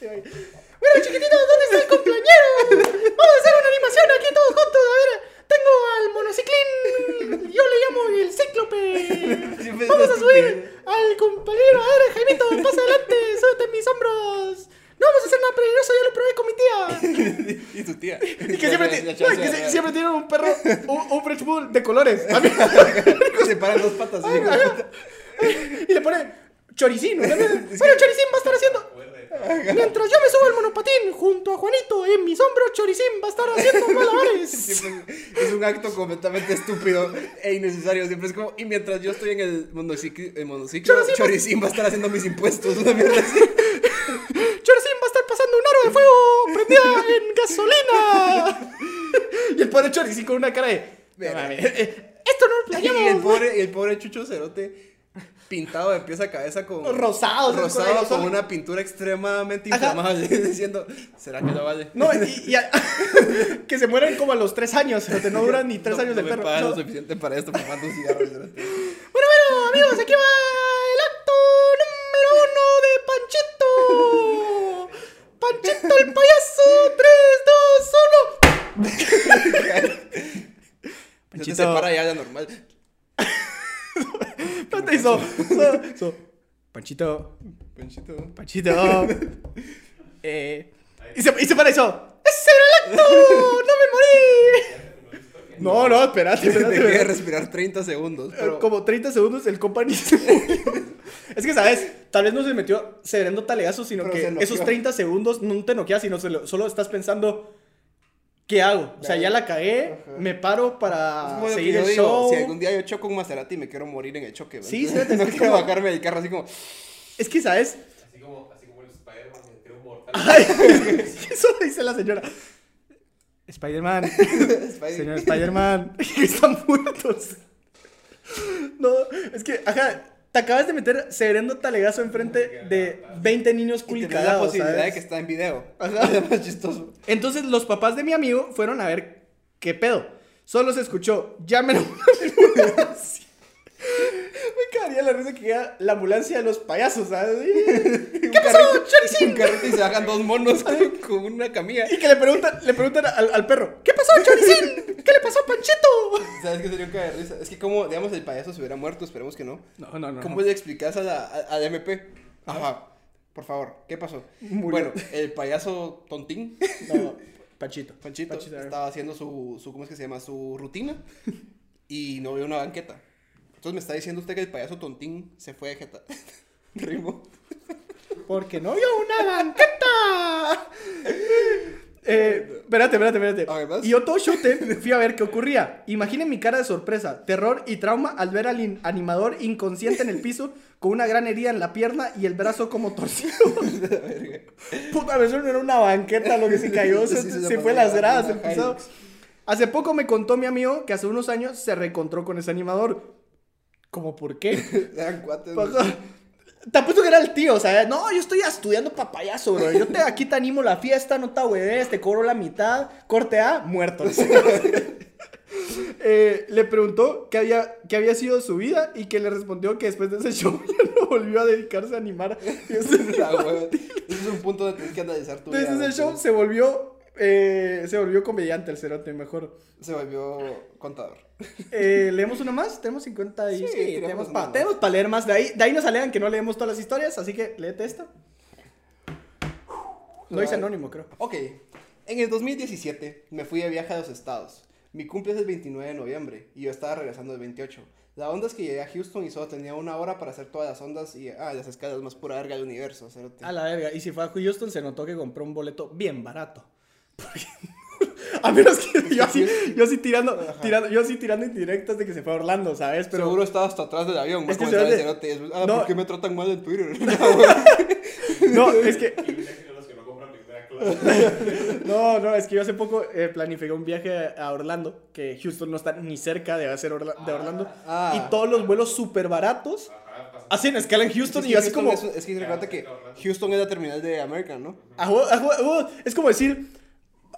S3: Bueno, chiquititos, ¿dónde está el cumpleañero? Vamos a hacer una animación aquí todos juntos. A ver, tengo al monociclín. Yo le llamo el cíclope. Vamos a subir al compañero. A ver, Jaimito, pasa adelante. Súbete en mis hombros. No vamos a hacer nada peligroso, ya lo probé con mi tía. [laughs]
S2: y tu tía.
S3: Y que siempre, ti- no, y que se- siempre tiene un perro, un, un French Bull de colores. [laughs]
S2: Se paran dos patas. así,
S3: y le pone choricín. ¿no? [laughs] Bueno, choricín va a estar haciendo. Mientras yo me subo al monopatín junto a Juanito en mis hombros, choricín va a estar haciendo malabares.
S2: Es un acto completamente estúpido e innecesario. Siempre es como, y mientras yo estoy en el monociclo, el monociclo
S3: Choricín va-
S2: va a estar haciendo mis impuestos. Una mierda así.
S3: Choricín va a estar pasando un aro de fuego prendida en gasolina. [laughs] y el pobre choricín con una cara de. "No mames, eh, Esto no lo [laughs]
S2: Y el
S3: planeamos.
S2: pobre, el pobre Chucho Cerote pintado de pies a cabeza con
S3: Rosado,
S2: rosado
S3: con-
S2: con una pintura extremadamente inflamable [laughs] diciendo ¿será que lo vale?
S3: No, y, y a- que se mueren como a los tres años, pero no duran ni tres
S2: No-
S3: años
S2: no
S3: de
S2: me
S3: perro. No.
S2: lo suficiente para esto fumando.
S3: Bueno, bueno, amigos, aquí va el acto número Panchito. Panchito el payaso, 3, 2, 1.
S2: Ya te separa ya de normal
S3: Espérate, hizo. hizo, Panchito,
S2: Panchito
S3: Panchito. [laughs] Eh, y, se, y se para hizo. ¡Ese era el acto! ¡No me morí! No, no, espérate, espérate. [laughs]
S2: Dejé de respirar 30 segundos pero
S3: Como 30 segundos el compa ni se movió. Es que, ¿sabes? Tal vez no se metió severando talegazos, sino
S2: Pero
S3: que esos 30 segundos no te noqueas, sino se lo- solo estás pensando, ¿qué hago? O sea, ya la cagué, me paro para seguir el
S2: digo,
S3: show.
S2: Si algún día yo choco un Maserati me quiero morir en el choque ¿verdad?
S3: Sí, sí, [laughs]
S2: no quiero
S3: como-
S2: bajarme del carro así como
S3: Es que, ¿sabes?
S4: Así como, así como el Spider-Man un mortal.
S3: Ay, [laughs] eso dice la señora. Spider-Man.
S2: Spider-
S3: Señor Spider-Man. [laughs] Están muertos. No, es que, ajá, te acabas de meter severando talegazo enfrente de 20 niños
S2: y tenés la
S3: culicagados,
S2: posibilidad
S3: ¿sabes?
S2: de que está en video
S3: Ajá. [laughs]
S2: chistoso
S3: Entonces los papás de mi amigo fueron a ver qué pedo. Solo se escuchó, ambulancia. [laughs] [laughs] Me cagaría la risa que llega la ambulancia de los payasos, ¿sabes? [laughs]
S2: ¿Qué
S3: pasó, Choricín?
S2: Un carrito y se bajan dos monos [laughs] con, una camilla.
S3: Y que le preguntan, le preguntan al, al perro, ¿qué pasó, Choricín? ¿Qué le pasó a Panchito?
S2: ¿Sabes qué sería un caga de risa? Es que como, digamos, el payaso se hubiera muerto, esperemos que no.
S3: No, no, no.
S2: ¿Cómo le explicas a la, a- al MP? Ajá. Por favor, ¿qué pasó?
S3: Murió.
S2: Bueno, el payaso tontín, [laughs]
S3: No, Panchito.
S2: Panchito,
S3: Panchito,
S2: estaba haciendo su, su, ¿cómo es que se llama? Su rutina y no vio una banqueta. Entonces me está diciendo usted que el payaso tontín se fue de jeta. [laughs] Rimo.
S3: Porque no vio una banqueta. Eh, espérate, espérate, espérate. Y yo todo chute fui a ver qué ocurría. Imaginen mi cara de sorpresa, terror y trauma al ver al in- animador inconsciente en el piso con una gran herida en la pierna y el brazo como torcido. [laughs] Puta, eso no era una banqueta lo que se cayó, se,
S2: Sí, se
S3: se fue las
S2: la-
S3: gradas. Hace poco me contó mi amigo que hace unos años se reencontró con ese animador. ¿Cómo por qué? [laughs]
S2: Eran cuates.
S3: Te apuesto que era el tío, o sea, no, yo estoy estudiando pa' payaso, bro. Yo te, aquí te animo la fiesta, no te hueves, te cobro la mitad, corte A, muerto. [laughs] Eh, le preguntó qué había, qué había sido su vida y que le respondió que después de ese show [laughs] ya no volvió a dedicarse a animar.
S2: Ese es un punto de que analizar tu
S3: Desde
S2: vida,
S3: ese show se volvió eh, se volvió comediante el cerote, mejor.
S2: Se volvió contador.
S3: Eh, [laughs] ¿Leemos una más? Tenemos 50 y...
S2: Sí,
S3: tenemos para pa leer más. De ahí, de ahí nos alegan que no leemos todas las historias, así que léete esta. Lo dice anónimo, creo.
S2: Ok, en el 2017 me fui de viaje a los estados. Mi cumple es el 29 de noviembre y yo estaba regresando el 28. La onda es que llegué a Houston y solo tenía una hora para hacer todas las ondas y ah, las escalas más pura verga del universo. cerote.
S3: A la verga. Y si fue a Houston, se notó que compró un boleto bien barato. [laughs] A menos que [laughs] yo así, yo así tirando, tirando, yo así tirando indirectas de que se fue a Orlando, ¿sabes? Pero
S2: Seguro estaba hasta atrás del avión.
S3: Es
S2: Es
S3: que se
S2: cerote. Ah,
S3: No.
S2: ¿por qué me tratan mal en Twitter? [laughs]
S3: no, es que
S4: no
S3: no, es que yo hace poco eh, planifiqué un viaje a Orlando, que Houston no está ni cerca de hacer Orla- de Orlando,
S2: Ah.
S3: y todos los vuelos súper baratos hacen escala en Houston
S2: Es
S3: y
S2: que
S3: yo así
S2: Houston
S3: como
S2: Es, es que recuerda que Houston es la terminal de American, ¿no?
S3: es como decir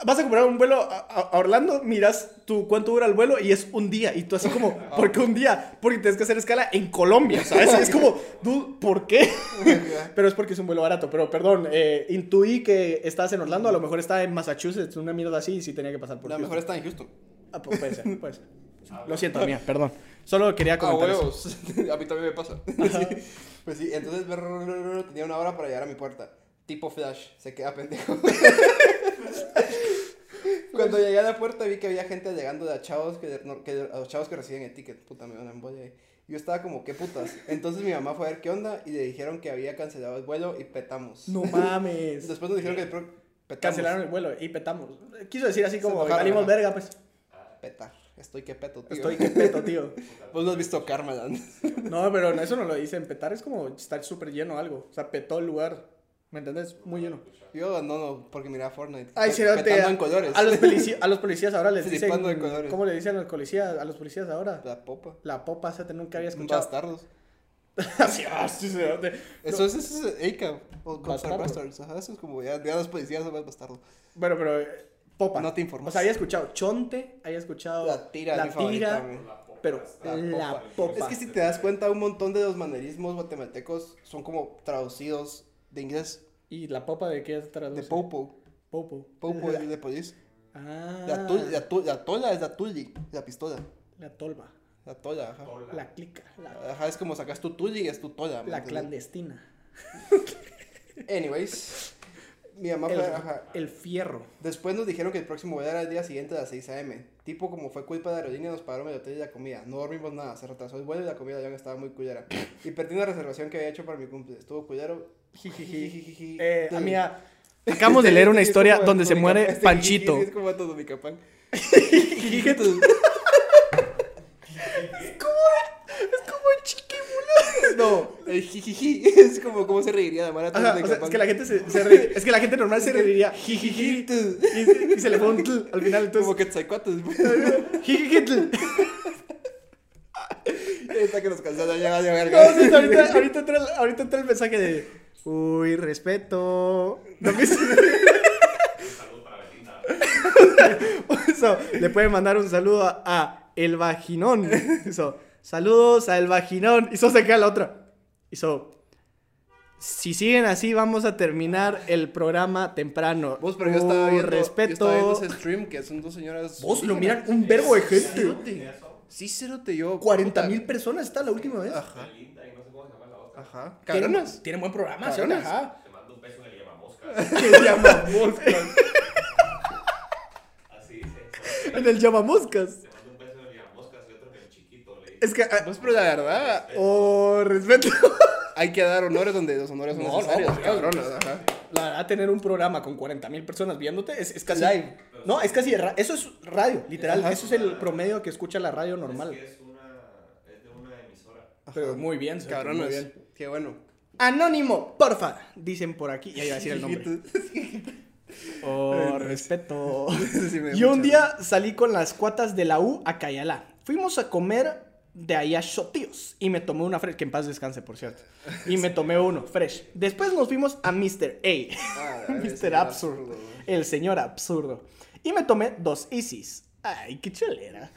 S3: vas a comprar un vuelo a, a- a Orlando, miras tú cuánto dura el vuelo y es un día. Y tú así como, [laughs] ¿por qué un día? Porque tienes que hacer escala en Colombia, ¿sabes? Es como, dude, ¿por qué? [laughs] pero es porque es un vuelo barato. Pero perdón, eh, intuí que estás en Orlando, a lo mejor está en Massachusetts, una mierda así, y sí tenía que pasar por
S2: La
S3: Houston.
S2: mejor está en Houston.
S3: Ah, pu- puede ser, puede ser. [laughs] Lo siento, mía, perdón. Solo quería
S2: Ah,
S3: comentar eso.
S2: huevos. a mí también me pasa. Sí. Pues sí, entonces tenía una hora para llegar a mi puerta. Tipo Flash, se queda pendejo. Cuando llegué a la puerta vi que había gente llegando de a chavos que, a los chavos que reciben el ticket. Puta, me van a embolia ahí. Yo estaba como, ¿qué putas? Entonces mi mamá fue a ver qué onda y le dijeron que había cancelado el vuelo y petamos.
S3: No mames.
S2: Después nos dijeron que el pro- petamos.
S3: Cancelaron el vuelo y petamos. Quiso decir así como,
S2: ajá.
S3: verga, pues.
S2: Petar. Estoy que peto, tío.
S3: Estoy que peto, tío. [laughs]
S2: Vos no has visto Carmelan.
S3: No, pero eso no lo dicen. Petar es como estar súper lleno o algo. O sea, petó el lugar. ¿Me entendés? Muy lleno.
S2: Yo no, no, porque miraba Fortnite.
S3: Ay, sí,
S2: petando en colores.
S3: A los, polici- a los policías ahora les dicen.
S2: Flipando de colores.
S3: ¿Cómo le dicen a los policías, a los policías ahora?
S2: La popa.
S3: La popa, esa te nunca había escuchado.
S2: Bastardos. [laughs]
S3: Así, ah, sí, sí, de-
S2: Eso es, eso es ACAB. O
S3: Bastardo.
S2: are Bastards. Ajá, eso es como ya, ya los policías son más bastardos.
S3: Bueno, pero eh, popa.
S2: No te informas.
S3: O sea, había escuchado chonte, había escuchado
S2: La tira,
S3: la
S2: favorita,
S3: tira,
S2: güey.
S3: pero
S2: La
S3: la,
S2: popa.
S3: popa.
S2: Es que si te das cuenta, un montón de los manerismos guatemaltecos son como traducidos de inglés.
S3: ¿Y la popa de qué traduce?
S2: De Popo.
S3: Popo.
S2: Popo es de police.
S3: Ah.
S2: La, tul- la, tul- la tola es la tuli, la pistola.
S3: La tolva.
S2: La tola, ajá.
S3: La clica. La,
S2: Ajá, es como sacas tu tuli y es tu tola. ¿me
S3: la clandestina.
S2: Anyways, mi mamá
S3: El,
S2: fue, ajá.
S3: el fierro.
S2: Después nos dijeron que el próximo vuelo era el día siguiente a las 6 a.m. Tipo, como fue culpa de la aerolínea, nos pagaron el hotel y la comida. No dormimos nada, se retrasó el vuelo y la comida ya estaba muy culera. Y perdí una reservación que había hecho para mi cumple. Estuvo culero. Jijiji.
S3: Eh, amiga, acabamos de leer una historia donde se muere Panchito.
S2: Es como todo mi capán.
S3: Es como el chiquibula.
S2: No, el jijiji. Es como cómo se reiría de Mara
S3: Ajá, o sea, es que la gente se, se ríe- Es que la gente normal se reiría. Jijiji. Y, y se le fue un tl al final,
S2: Como
S3: entonces.
S2: que tzaicuates.
S3: Jijijitl.
S2: Está que nos cansaron ya vale
S3: No,
S2: verga.
S3: sí, ahorita, ahorita, entra, el- ahorita entra el mensaje de. Uy, respeto. ¿No me- [laughs] [laughs] le pueden mandar un saludo a, a El Vaginón. Saludos a El Vaginón. Y eso se queda la otra. Eso, si siguen así, vamos a terminar el programa temprano.
S2: Vos, pero yo estaba
S3: Uy,
S2: viendo, yo
S3: respeto.
S2: estaba viendo ese stream que son dos señoras.
S3: Vos lo miran un verbo de gente.
S2: Sí, cerote, yo.
S3: 40
S2: puta.
S3: mil personas está la última vez.
S2: Ajá, ajá. Cabronas.
S3: tienen buen programa, ¿sí? Ajá.
S4: Te mando un beso en el llamamoscas.
S3: Que llamamos. [laughs] [laughs]
S4: Así dice.
S3: en el llamamoscas.
S4: Te mando un beso en el llamamoscas y otro en el chiquito. Le
S3: Es que. ah,
S2: Pues, pero la verdad,
S3: oh, respeto. [laughs]
S2: hay que dar honores donde los honores son
S3: No, no,
S2: necesarios.
S3: pues,
S2: cabronas, ajá.
S3: La verdad, tener un programa con 40 mil personas viéndote es, es casi. Live. No, es casi. Eso es radio, literal.
S2: Ajá.
S3: Eso es el promedio que escucha la radio normal.
S4: Es que es una. Es de una emisora.
S3: Pero muy bien, Sergio,
S2: Cabronas.
S3: muy bien.
S2: Qué bueno.
S3: Anónimo, porfa. Dicen por aquí. Ya iba a decir el nombre. [laughs] Oh, respeto. [laughs]
S2: Sí
S3: Yo un día salí con las cuatas de la U a Cayalá. Fuimos a comer de ahí a Shotíos. Y me tomé una fresh, que en paz descanse, por cierto. Y me tomé uno, fresh. Después nos fuimos a Mr. A.
S2: Ah, [laughs]
S3: Mr. Absurdo.
S2: absurdo,
S3: El señor absurdo. Y me tomé dos Isis. Ay, qué cholera.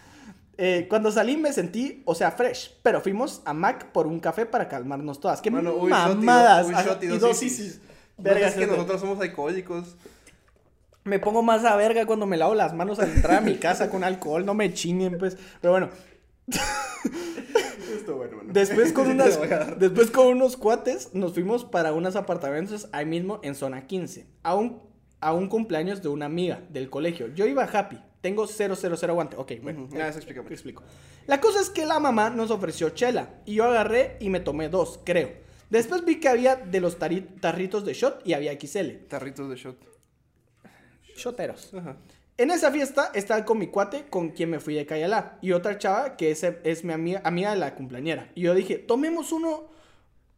S3: Eh, cuando salí me sentí, o sea, fresh. Pero fuimos a Mac por un café para calmarnos todas. Qué
S2: Bueno, un shot y
S3: mamadas.
S2: do-
S3: Ajá,
S2: shot y
S3: y
S2: dos
S3: dos
S2: Isis.
S3: Isis.
S2: Verga, es que nosotros somos alcohólicos.
S3: Me pongo más a verga cuando me lavo las manos al entrar a mi casa con alcohol, no me chinguen, pues. Pero bueno,
S2: Esto bueno, bueno.
S3: después con, [laughs] unas, después con unos cuates nos fuimos para unos apartamentos ahí mismo en zona 15. A un, a un cumpleaños de una amiga del colegio. Yo iba happy. Tengo 000 aguante. Ok, bueno.
S2: Eso explica
S3: Te
S2: mucho.
S3: explico. La cosa es que la mamá nos ofreció chela y yo agarré y me tomé dos, creo. Después vi que había de los tarritos de shot y había XL.
S2: Tarritos de shot.
S3: Shoteros.
S2: Ajá.
S3: En esa fiesta estaba con mi cuate con quien me fui de Cayalá y otra chava que es, es mi amiga, amiga de la cumpleañera. Y yo dije, tomemos uno,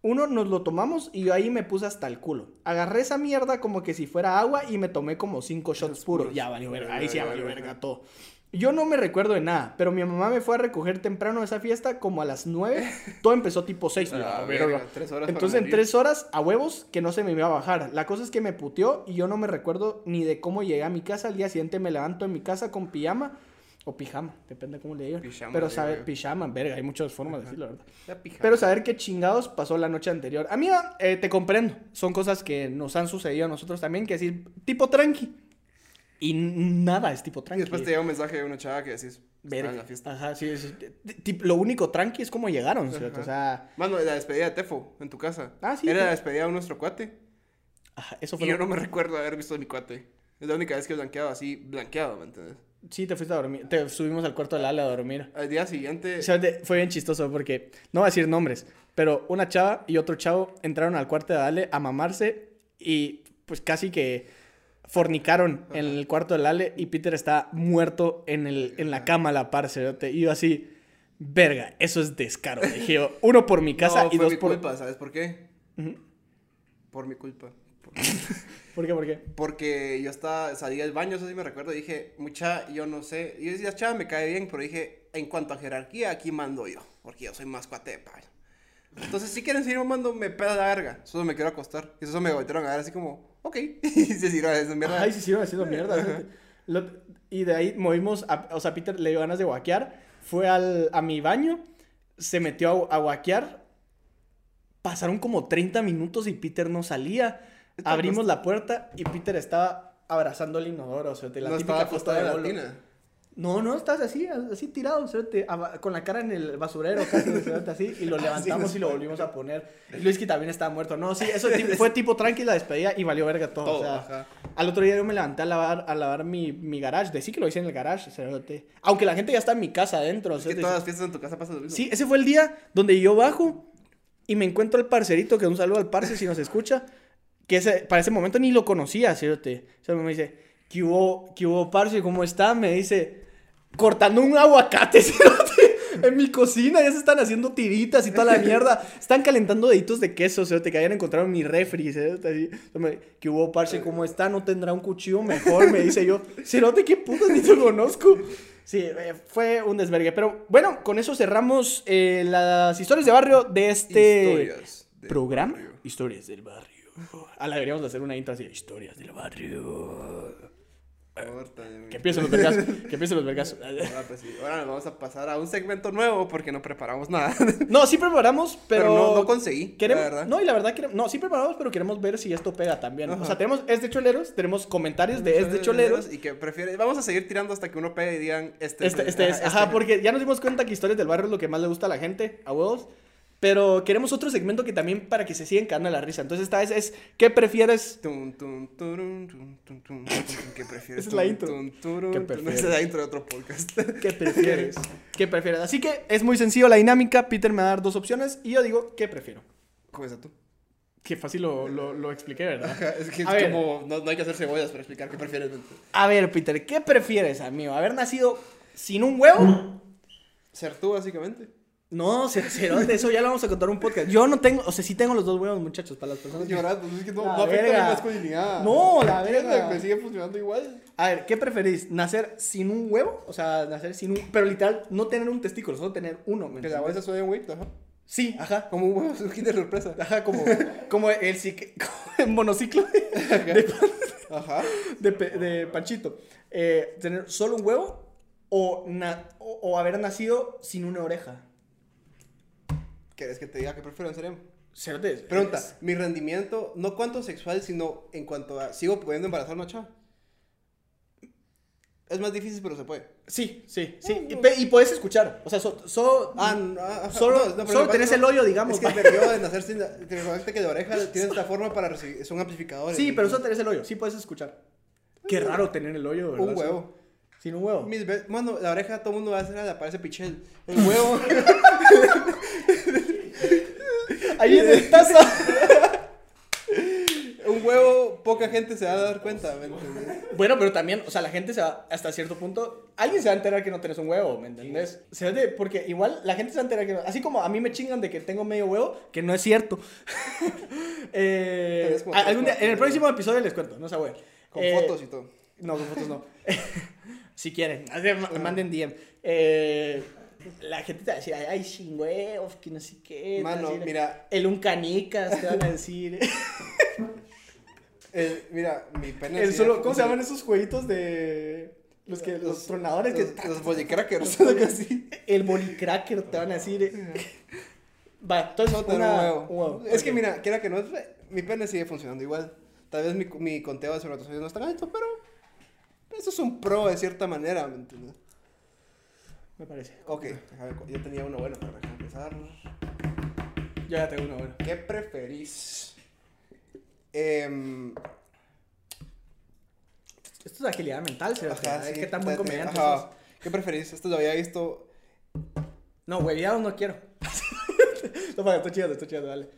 S3: uno nos lo tomamos y yo ahí me puse hasta el culo. Agarré esa mierda como que si fuera agua y me tomé como cinco shots puros.
S2: puros.
S3: Ya valió verga, ahí sí ya valió verga todo. [laughs] Yo no me recuerdo de nada, pero mi mamá me fue a recoger temprano de esa fiesta como a las 9. [laughs] Todo empezó tipo 6.
S2: Ah, verga, tres horas
S3: Entonces en tres horas a huevos que no se me iba a bajar. La cosa es que me puteó y yo no me recuerdo ni de cómo llegué a mi casa. Al día siguiente me levanto en mi casa con pijama o pijama, depende cómo le digan.
S2: Pijama,
S3: Pero saber,
S2: yo.
S3: pijama, verga, hay muchas formas de decirlo, ¿verdad?
S2: Ya pija.
S3: Pero saber qué chingados pasó la noche anterior. Amiga, eh, te comprendo. Son cosas que nos han sucedido a nosotros también, que decir, tipo tranqui. Y nada es tipo
S2: Y
S3: tranqui.
S2: después te llega un mensaje de una chava que decís,
S3: Verga.
S2: "Estaba en la fiesta.
S3: Ajá, sí, sí. Lo único tranqui es cómo llegaron, ¿cierto?
S2: Ajá.
S3: O sea,
S2: Mano, la despedida de Tefo en tu casa.
S3: Ah, sí,
S2: Era
S3: sí.
S2: la despedida de nuestro cuate.
S3: ajá, eso
S2: Y
S3: fue
S2: yo
S3: lo-
S2: no me recuerdo haber visto a mi cuate. Es la única vez que he blanqueado así, blanqueado, ¿me entiendes?
S3: Sí, te fuiste a dormir. Te subimos al cuarto de la ala a dormir.
S2: Al día siguiente,
S3: O sea, de- fue bien chistoso porque, no voy a decir nombres, pero una chava y otro chavo entraron al cuarto de Ale a mamarse y pues casi que fornicaron en el cuarto de Ale y Peter está muerto en, el, en la cama a la par, cerote. Y yo así, verga, eso es descaro. Dije yo, uno por mi [laughs] casa
S2: no,
S3: y
S2: fue
S3: dos
S2: mi
S3: por...
S2: culpa, ¿sabes por qué? Por mi culpa. Por- [laughs]
S3: ¿Por qué? ¿Por qué?
S2: Porque yo estaba, salí del baño, eso sí me recuerdo, dije, mucha, yo no sé, y yo decía, chava, me cae bien, pero dije, en cuanto a jerarquía, aquí mando yo, porque yo soy más cuate de palo. Entonces, si quieren seguir mamando, me peda la verga, solo me quiero acostar. Y eso me voltearon a ver así como, ok, [laughs] y se sirvió esa mierda.
S3: Ay, sí, sí, haciendo mierda. Lo- y de ahí movimos, a- o sea, Peter le dio ganas de guaquear, fue al, a mi baño, se metió a, a guaquear, pasaron como 30 minutos y Peter no salía. Abrimos la puerta y Peter estaba abrazando el inodoro, o sea, de la
S2: no
S3: típica
S2: estaba
S3: de
S2: en la
S3: bolo.
S2: tina.
S3: No, no, estás así, así tirado, cerote, aba- con la cara en el basurero, casi, cerote, así, y lo [laughs] levantamos y lo volvimos a poner. Y Luis que también estaba muerto. No, sí, eso [laughs] fue tipo tranquila despedida y valió verga todo. o
S2: Todo,
S3: sea,
S2: ajá.
S3: al otro día yo me levanté a lavar, a lavar mi, mi garage. De sí que lo hice en el garage, cerote. Aunque la gente ya está en mi casa adentro.
S2: Es que todas las fiestas en tu casa pasan lo mismo.
S3: Sí, ese fue el día donde yo bajo y me encuentro al parcerito, que un saludo al parce si nos escucha, que ese, para ese momento ni lo conocía, cerote. Solo me dice, ¿qué hubo, qué hubo, parce? ¿Cómo está? Me dice, cortando un aguacate, [laughs] cerote, en mi cocina. Ya se están haciendo tiritas y toda la mierda. Están calentando deditos de queso, cerote, que hayan encontrado en mi refri, me- ¿Qué hubo, parce? ¿Cómo está? ¿No tendrá un cuchillo mejor? Me dice yo, cerote, ¿qué putas? Ni te conozco. Sí, eh, fue un desvergue. Pero bueno, con eso cerramos eh, las historias de barrio de este programa.
S2: barrio.
S3: Historias del barrio. Ah, la deberíamos de hacer una intro así. Historias del barrio. Que empiecen los vergazos. Que empiecen los vergazos.
S2: Ah, pues sí. Ahora nos vamos a pasar a un segmento nuevo porque no preparamos nada. [laughs]
S3: No, sí preparamos, pero.
S2: Pero, no, no conseguí,
S3: Queremos,
S2: la verdad.
S3: No, y la verdad queremos, no, sí preparamos, pero queremos ver si esto pega también. O
S2: Ajá.
S3: sea, tenemos Es de Choleros, tenemos comentarios de Es de Choleros.
S2: Y que prefiere. Vamos a seguir tirando hasta que uno pegue y digan este.
S3: Este, este es, ajá, porque ya nos dimos cuenta que historias del barrio es lo que más le gusta a la gente, a huevos. Pero queremos otro segmento que también para que se sigan cagando la risa. Entonces esta vez es, ¿qué prefieres?
S2: ¿Qué prefieres?
S3: Esa es la intro. ¿Qué prefieres?
S2: Esa es la intro de otro podcast. [laughs]
S3: ¿Qué prefieres? ¿Qué prefieres? Así que es muy sencillo la dinámica. Peter me va a dar dos opciones y yo digo, ¿qué prefiero?
S2: Comienza tú.
S3: Qué fácil lo, lo, lo expliqué, ¿verdad?
S2: Ajá, Es que es
S3: ver.
S2: como. No, no hay que hacer cebollas para explicar qué prefieres.
S3: A ver, Peter, ¿qué prefieres, amigo? ¿Haber nacido sin un huevo?
S2: Ser tú, básicamente.
S3: No, cero, de eso ya lo vamos a contar en un podcast. Yo no tengo, o sea, sí tengo los dos huevos, muchachos, para las personas. que-
S2: Llorando, es que no,
S3: La
S2: no afecta
S3: verga.
S2: mi masculinidad.
S3: No, la verga.
S2: Me sigue funcionando igual.
S3: A ver, ¿qué preferís? ¿Nacer sin un huevo? O sea, nacer sin un... Pero literal, no tener un testículo, solo tener uno. ¿me
S2: Que la bolsa suena un weight, ajá.
S3: Sí, ajá.
S2: Como un huevo, [laughs] kit de sorpresa.
S3: Ajá, como, como el, [laughs] como el monociclo de,
S2: Ajá.
S3: de, de Panchito. Eh, ¿Tener solo un huevo o, na- o, o haber nacido sin una oreja?
S2: ¿Quieres que te diga qué prefiero en serio?
S3: Cerote,
S2: Pregunta,
S3: es-
S2: mi rendimiento, no cuanto sexual, sino en cuanto a, ¿sigo pudiendo embarazar una chava? Es más difícil, pero se puede.
S3: Sí, sí, sí. Y, pe- y puedes escuchar. O sea, so- so-
S2: Ah, no, ajá,
S3: Solo-
S2: no, no, pero
S3: solo tenés el hoyo, digamos,
S2: Es que
S3: va.
S2: perdió de nacer sin. Te recordaste que de oreja tiene esta forma para recibir. Son amplificadores.
S3: sí, pero solo tenés el hoyo. Sí puedes escuchar. Qué raro tener el hoyo, ¿verdad?
S2: Un huevo.
S3: Sin un huevo.
S2: Mis Mano, la oreja todo el mundo va a hacer, le parece pichel. [laughs] El huevo. [laughs]
S3: Ahí en el taza. [laughs]
S2: un huevo, poca gente se va a dar cuenta, ¿me entiendes?
S3: Bueno, pero también, o sea, la gente se va hasta cierto punto. Alguien se va a enterar que no tenés un huevo, ¿me entendés? Se va de- porque igual la gente se va a enterar que no. Así como a mí me chingan de que tengo medio huevo, que no es cierto. [laughs] Eh,
S2: como
S3: algún día- en el próximo episodio les cuento, no se güey.
S2: Con
S3: Eh,
S2: fotos y todo.
S3: No, con fotos no. [laughs] si quieren, manden DM. Eh, la gente te va a decir, ay, sin huevos, que no sé qué.
S2: Mano,
S3: decir,
S2: mira,
S3: El un canicas, te van a decir.
S2: el, mira, mi pene.
S3: el solo, ¿Cómo se llaman esos jueguitos de. Los, que, los, tronadores que.
S2: Los, los [laughs] bolicrackers, algo así.
S3: El bolicracker te van a decir. Va, entonces
S2: No
S3: una-
S2: un huevo.
S3: un huevo.
S2: Es que mira, quiera que no, mi pene sigue funcionando igual. Tal vez mi, mi conteo de espermatozoides no es tan alto, pero eso es un pro de cierta manera, ¿me entiendes?
S3: Me parece.
S2: Ok, cu- yo tenía uno bueno para déjame empezar.
S3: Yo ya tengo uno bueno.
S2: ¿Qué preferís? Em,
S3: Esto es agilidad mental, ¿sí?
S2: ajá, sí,
S3: ¿Qué tan buen comediante
S2: ajá.
S3: sos?
S2: ¿Qué preferís? Esto lo había visto.
S3: No, hueviados no quiero. [laughs] no, para, estoy chido, estoy chido, dale.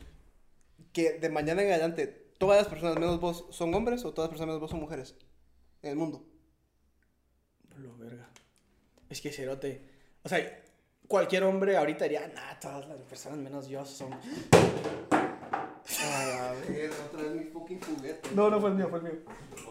S2: Que de mañana en adelante, todas las personas menos vos son hombres o todas las personas menos vos son mujeres en el mundo.
S3: Lo verga. Es que cerote. O sea, cualquier hombre ahorita diría, nah, todas las personas menos yo son.
S2: A ver, otra vez mi fucking juguete.
S3: No, no fue el mío, fue el mío.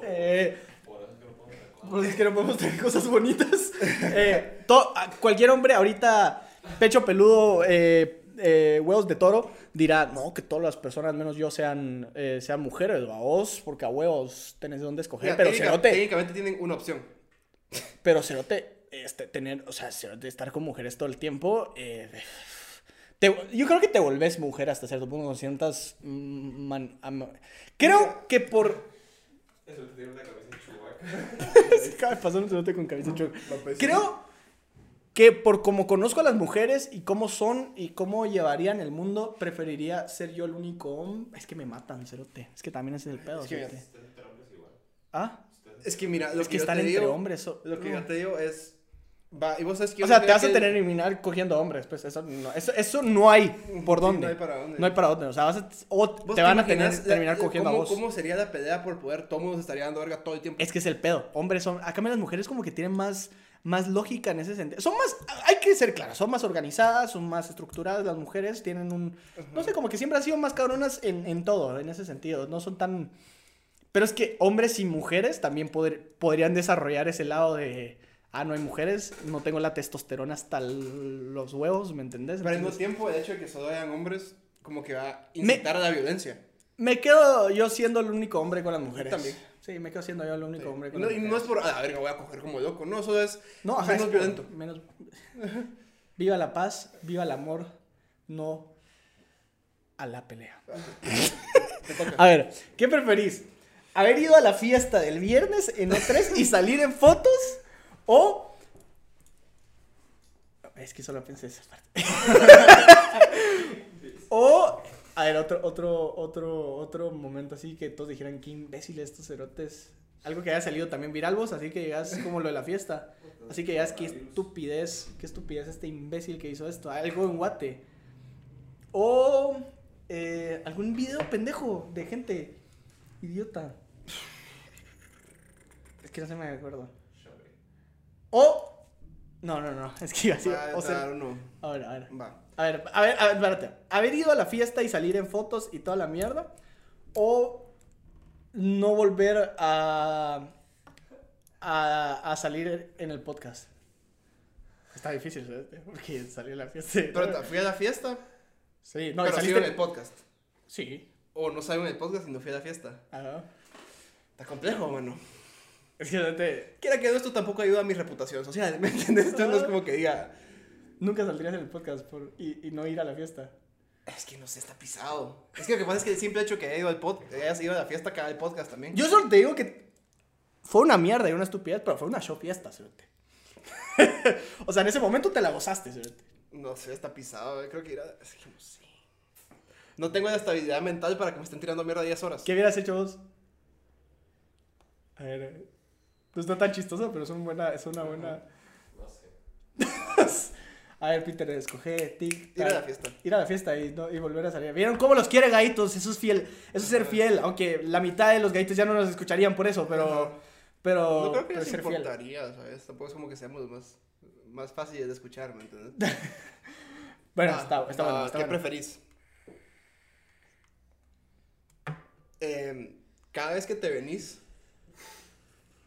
S3: Eh,
S4: Por eso es que no podemos recordar.
S3: Es que no podemos tener cosas bonitas. Eh, to- cualquier hombre ahorita, pecho peludo, eh, eh, huevos de toro, dirá, no, que todas las personas menos yo sean, eh, sean mujeres, a vos, porque a huevos tenés de dónde escoger.
S2: Mira,
S3: pero
S2: técnica-
S3: cerote,
S2: técnicamente tienen una opción.
S3: pero cerote, este, tener, o sea, estar con mujeres todo el tiempo, eh, te- yo creo que te volvés mujer hasta cierto punto con ciertas... mm, man- am- creo que por...
S4: Eso te una cabeza chubaca. [laughs]
S3: De pasar un cerote con cabeza chueca. Creo que por como conozco a las mujeres y cómo son y cómo llevarían el mundo, preferiría ser yo el único hombre. Es que me matan, cerote. Es que también es el pedo,
S2: Es que
S3: cerote.
S4: Estás entre hombres igual.
S3: Ah,
S2: Es que mira, lo
S3: es que están entre
S2: digo-
S3: hombres. so-
S2: Lo que yo te digo es. Va, y vos sabes que yo
S3: O sea, te vas a tener que eliminar cogiendo hombres, pues eso no, eso, eso no hay por
S2: Sí,
S3: dónde.
S2: no hay para dónde.
S3: No hay para dónde. O sea, vas a, o
S2: ¿Vos
S3: te van a tener,
S2: la-
S3: terminar cogiendo
S2: cómo,
S3: a vos.
S2: ¿Cómo sería la pelea por poder? Todo mundo se estaría dando verga todo el tiempo.
S3: Es que es el pedo. Hombres son. Acá las mujeres como que tienen más, más lógica en ese sentido. Son más. Hay que ser claras. Son más organizadas, son más estructuradas. Las mujeres tienen un. No sé, como que siempre han sido más cabronas en, en todo, en ese sentido. No son tan. Pero es que hombres y mujeres también poder- podrían desarrollar ese lado de. Ah, no hay mujeres, no tengo la testosterona hasta los huevos, ¿me entendés?
S2: Pero al mismo tiempo, el hecho de que solo hayan hombres, como que va a
S3: Me-
S2: incitar a la violencia.
S3: me quedo yo siendo el único hombre con las mujeres.
S2: también.
S3: Sí, me quedo siendo yo el único
S2: Sí.
S3: hombre con
S2: no,
S3: las
S2: y no
S3: mujeres.
S2: es por, a la verga, voy a coger como loco. No, solo es
S3: No, ajá,
S2: menos
S3: es por-
S2: violento.
S3: Menos. [laughs] Viva la paz, viva el amor, no a la pelea. [laughs]
S2: Toca.
S3: A ver, ¿qué preferís? ¿Haber ido a la fiesta del viernes en O3 y salir en fotos? ¿O.? Es que solo pensé esa parte. [laughs] o. A ver, otro, otro, otro, otro momento así que todos dijeran qué imbéciles estos cerotes. Algo que haya salido también viral vos, así que llegas como lo de la fiesta. Así que llegas, qué estupidez, qué estupidez este imbécil que hizo esto. Algo en Guate. O eh, algún video pendejo de gente idiota. Es que no se me acuerdo. O. No, no, no. [laughs] Es que iba a decir. O sea,
S2: dar uno.
S3: a ver, a ver.
S2: Va.
S3: A ver, a ver, a ver, espérate. Haber ido a la fiesta y salir en fotos y toda la mierda. O no volver a. a, a salir en el podcast. Está difícil, ¿sabes? [laughs] Porque salir a la fiesta.
S2: Pero fui a la fiesta,
S3: Sí, no,
S2: pero
S3: saliste.
S2: en el podcast.
S3: Sí.
S2: O no salgo en el podcast y no fui a la fiesta.
S3: Ajá.
S2: Está complejo, mano.
S3: Es que no te-
S2: Quiera que no, esto tampoco ayuda a mi reputación social, [laughs] ¿me entiendes? Esto no es como que diga,
S3: nunca saldrías en el podcast por, y, y no ir a la fiesta.
S2: es que no sé, está pisado. Es que lo que pasa es que el simple hecho que haya ido al pod, hayas ido a la fiesta, caga el podcast también.
S3: Yo solo te digo que fue una mierda y una estupidez, pero fue una show fiesta, cerote. [laughs] o sea, en ese momento te la gozaste, cerote.
S2: No sé, está pisado. eh, Creo que irá. Es que no sé. No tengo la estabilidad mental para que me estén tirando mierda 10 horas.
S3: ¿Qué hubieras hecho vos? A ver, eh, no está tan chistoso, pero es, un buena, es una buena...
S4: No sé. [laughs]
S3: A ver, Peter, escoge tic.
S2: Ir a la fiesta.
S3: Ir a la fiesta y, no- y volver a salir. ¿Vieron cómo los quiere gaitos? Eso es fiel. Eso es ser fiel. Aunque la mitad de los gaitos ya no nos escucharían por eso, pero.
S2: Ajá.
S3: Pero.
S2: No creo que
S3: pero
S2: les
S3: ser fiel.
S2: importaría, ¿sabes? Tampoco es como que seamos más, más fáciles de escuchar, ¿me entiendes? [laughs]
S3: Bueno,
S2: Ah,
S3: está, está
S2: ah,
S3: bueno. Está
S2: ¿Qué
S3: bueno.
S2: preferís? Em, cada vez que te venís,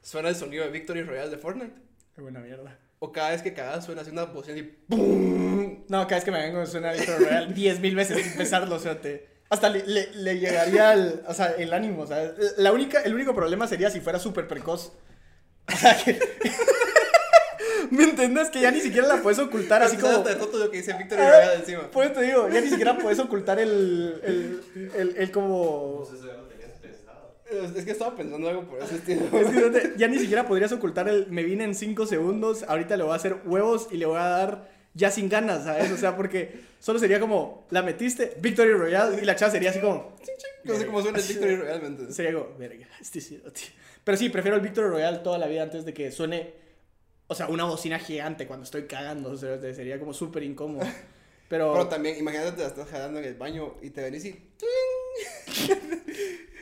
S2: suena el sonido de Victory Royale de Fortnite.
S3: Qué buena mierda.
S2: O cada vez que cagas suena así una bocina y ¡pum!
S3: No, cada vez que me vengo suena Victor Real 10 mil veces sin pensarlo, o sea, te- Hasta le, le- le llegaría el, o sea, el ánimo, o sea, la única, el único problema sería si fuera súper precoz. [laughs] O sea, que... [laughs] ¿Me entiendes? Que ya ni siquiera la puedes ocultar así como...
S2: de todo lo que dice Victory
S3: Ah,
S2: Royale encima.
S3: Por eso te digo, ya ni siquiera puedes ocultar el, el, el, el como...
S4: No sé si ya lo tenías pensado.
S2: Es que estaba pensando algo por ese [laughs] estilo.
S3: Es que no te- ya ni siquiera podrías ocultar el me vine en 5 segundos, ahorita le voy a hacer huevos y le voy a dar ya sin ganas, ¿sabes? O sea, porque solo sería como, la metiste, Victory Royale, y la chava sería así como,
S2: No sé cómo suena el Victory Royale, ¿me entiendes?
S3: sería como, verga, [laughs] este tío". Pero sí, prefiero el Victory Royale toda la vida antes de que suene, o sea, una bocina gigante cuando estoy cagando, o sea, sería como súper incómodo. Pero,
S2: Pero también, imagínate, te la estás jalando en el baño y te venís y. [laughs]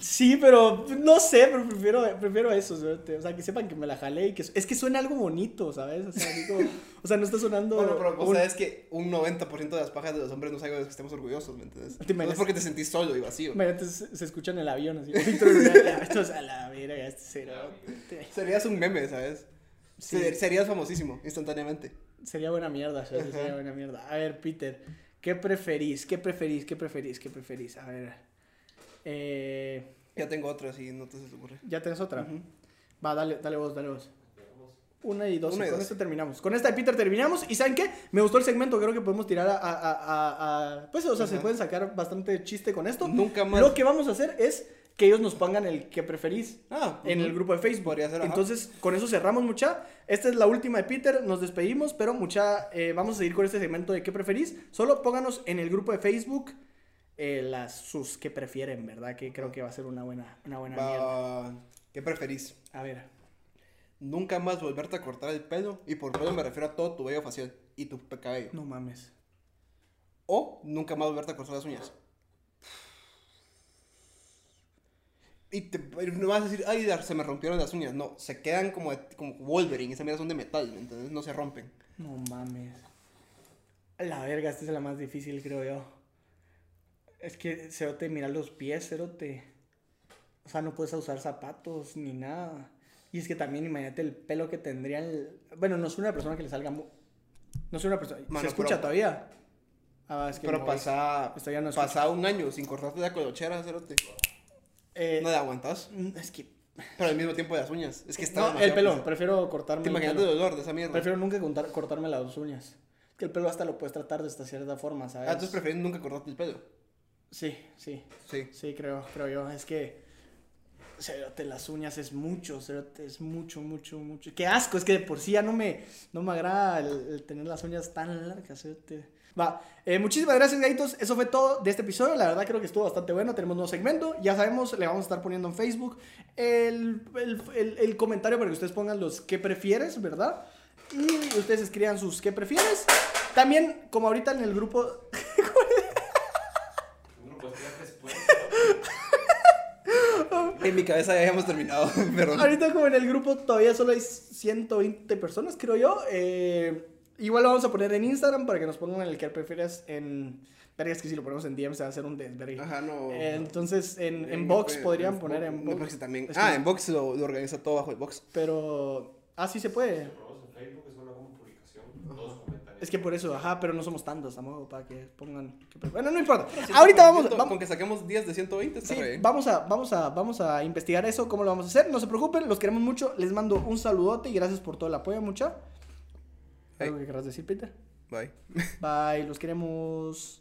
S3: sí, pero no sé, pero prefiero, prefiero eso, ¿sabes? o sea, que sepan que me la jalé y que es que suena algo bonito, ¿sabes? O sea, como- o sea no está sonando...
S2: Bueno, pero
S3: un-
S2: sabes que un 90% de las pajas de los hombres no es algo de que estemos orgullosos, ¿me entiendes?
S3: ¿Te
S2: No es porque te sentís solo y vacío.
S3: Imagínate, se, se escucha en el avión así. Victory Royale, ya, esto es a la verga, este cero.
S2: Serías un meme, ¿sabes?
S3: Sí.
S2: Ser- Serías famosísimo, instantáneamente.
S3: Sería buena mierda, ¿sabes? Sería buena mierda. A ver, Peter, ¿qué preferís? ¿Qué preferís? ¿Qué preferís? ¿Qué preferís? A ver. Eh,
S2: Ya tengo otra, así no te se te ocurre.
S3: ¿Ya tenés otra?
S2: Ujú.
S3: Va, dale, dale vos, dale vos. Una y dos.
S2: Una y
S3: con esta terminamos. Con esta de Peter terminamos. ¿Y saben qué? Me gustó el segmento. Creo que podemos tirar a. a- a- a- pues, o sea, se
S2: Ajá.
S3: pueden sacar bastante chiste con esto.
S2: Nunca más.
S3: Lo que vamos a hacer es que ellos nos pongan el que preferís.
S2: Ah,
S3: en
S2: ujú.
S3: el grupo de Facebook.
S2: Podría ser.
S3: Entonces, con eso cerramos, mucha. Esta es la última de Peter, nos despedimos, pero mucha, eh, vamos a seguir con este segmento de qué preferís. Solo pónganos en el grupo de Facebook eh, las sus que prefieren, ¿verdad? Que creo que va a ser una buena, una buena mierda.
S2: ¿Qué preferís?
S3: A ver.
S2: Nunca más volverte a cortar el pelo, y por pelo me refiero a todo tu vello facial y tu cabello.
S3: No mames.
S2: O nunca más volverte a cortar las uñas. Y te, no vas a decir, ay, se me rompieron las uñas. No, se quedan como, como Wolverine, esas mierdas son de metal. No se rompen.
S3: No mames. La verga, esta es la más difícil, creo yo. Es que, Cerote, mira los pies, Cerote. O sea, no puedes usar zapatos ni nada. Y es que también imagínate el pelo que tendría el... Bueno, no soy una persona que le salga... mu- No soy una persona...
S2: Mano,
S3: ¿Se escucha
S2: pero-
S3: todavía? Ah, es que
S2: Pero pasa,
S3: Esto ya no
S2: pasa un año sin cortarte la colochera, cerote.
S3: Eh,
S2: No le aguantas.
S3: mm, es que...
S2: Pero al mismo tiempo las uñas. Es que está
S3: No, el pelo.
S2: pesado.
S3: Prefiero cortarme
S2: ¿Te imaginas el dolor de esa mierda?
S3: Prefiero nunca contar- cortarme las uñas. Es que el pelo hasta lo puedes tratar de esta cierta forma, ¿sabes?
S2: Ah, entonces prefieres nunca cortarte el pelo.
S3: Sí, sí.
S2: Sí.
S3: Sí, creo, creo yo. Es que. Cerote, las uñas es mucho, cerote, es mucho, mucho, mucho. Qué asco, es que de por sí ya no me, no me agrada el, el tener las uñas tan largas, cerote. Va, eh, muchísimas gracias, gaitos. Eso fue todo de este episodio. La verdad creo que estuvo bastante bueno. Tenemos un nuevo segmento. Ya sabemos, le vamos a estar poniendo en Facebook el, el, el- el comentario para que ustedes pongan los que prefieres, ¿verdad? Y ustedes escriban sus que prefieres. También, como ahorita en el grupo [laughs]
S4: Un grupo de tres respuestas.
S2: En mi cabeza ya habíamos terminado, [laughs] perdón.
S3: Ahorita como en el grupo todavía solo hay 120 personas, creo yo. Eh, igual lo vamos a poner en Instagram para que nos pongan el que prefieres en... Verga, es que si lo ponemos en DM se va a hacer un desvergue.
S2: Ajá, no.
S3: Eh, entonces en, en
S2: En-
S3: Box
S2: en-
S3: podrían poner en Box.
S2: También.
S3: Es
S2: Ah, en Box lo, lo organiza todo bajo el Box.
S3: Pero... Ah, sí se puede.
S4: Probamos en Facebook, es una como publicación. Dos comentarios.
S3: Es que por eso, ajá, pero no somos tantos, tampoco para que pongan... que Bueno, no importa. Ahorita vamos...
S2: Con
S3: vamos
S2: que saquemos 10 de 120 está
S3: Sí,
S2: bien.
S3: vamos a, vamos, a, vamos a investigar eso, cómo lo vamos a hacer. No se preocupen, los queremos mucho. Les mando un saludote y gracias por todo el apoyo, mucha. ¿Algo
S2: Hey.
S3: que querrás decir, Peter?
S2: Bye.
S3: Bye, los queremos.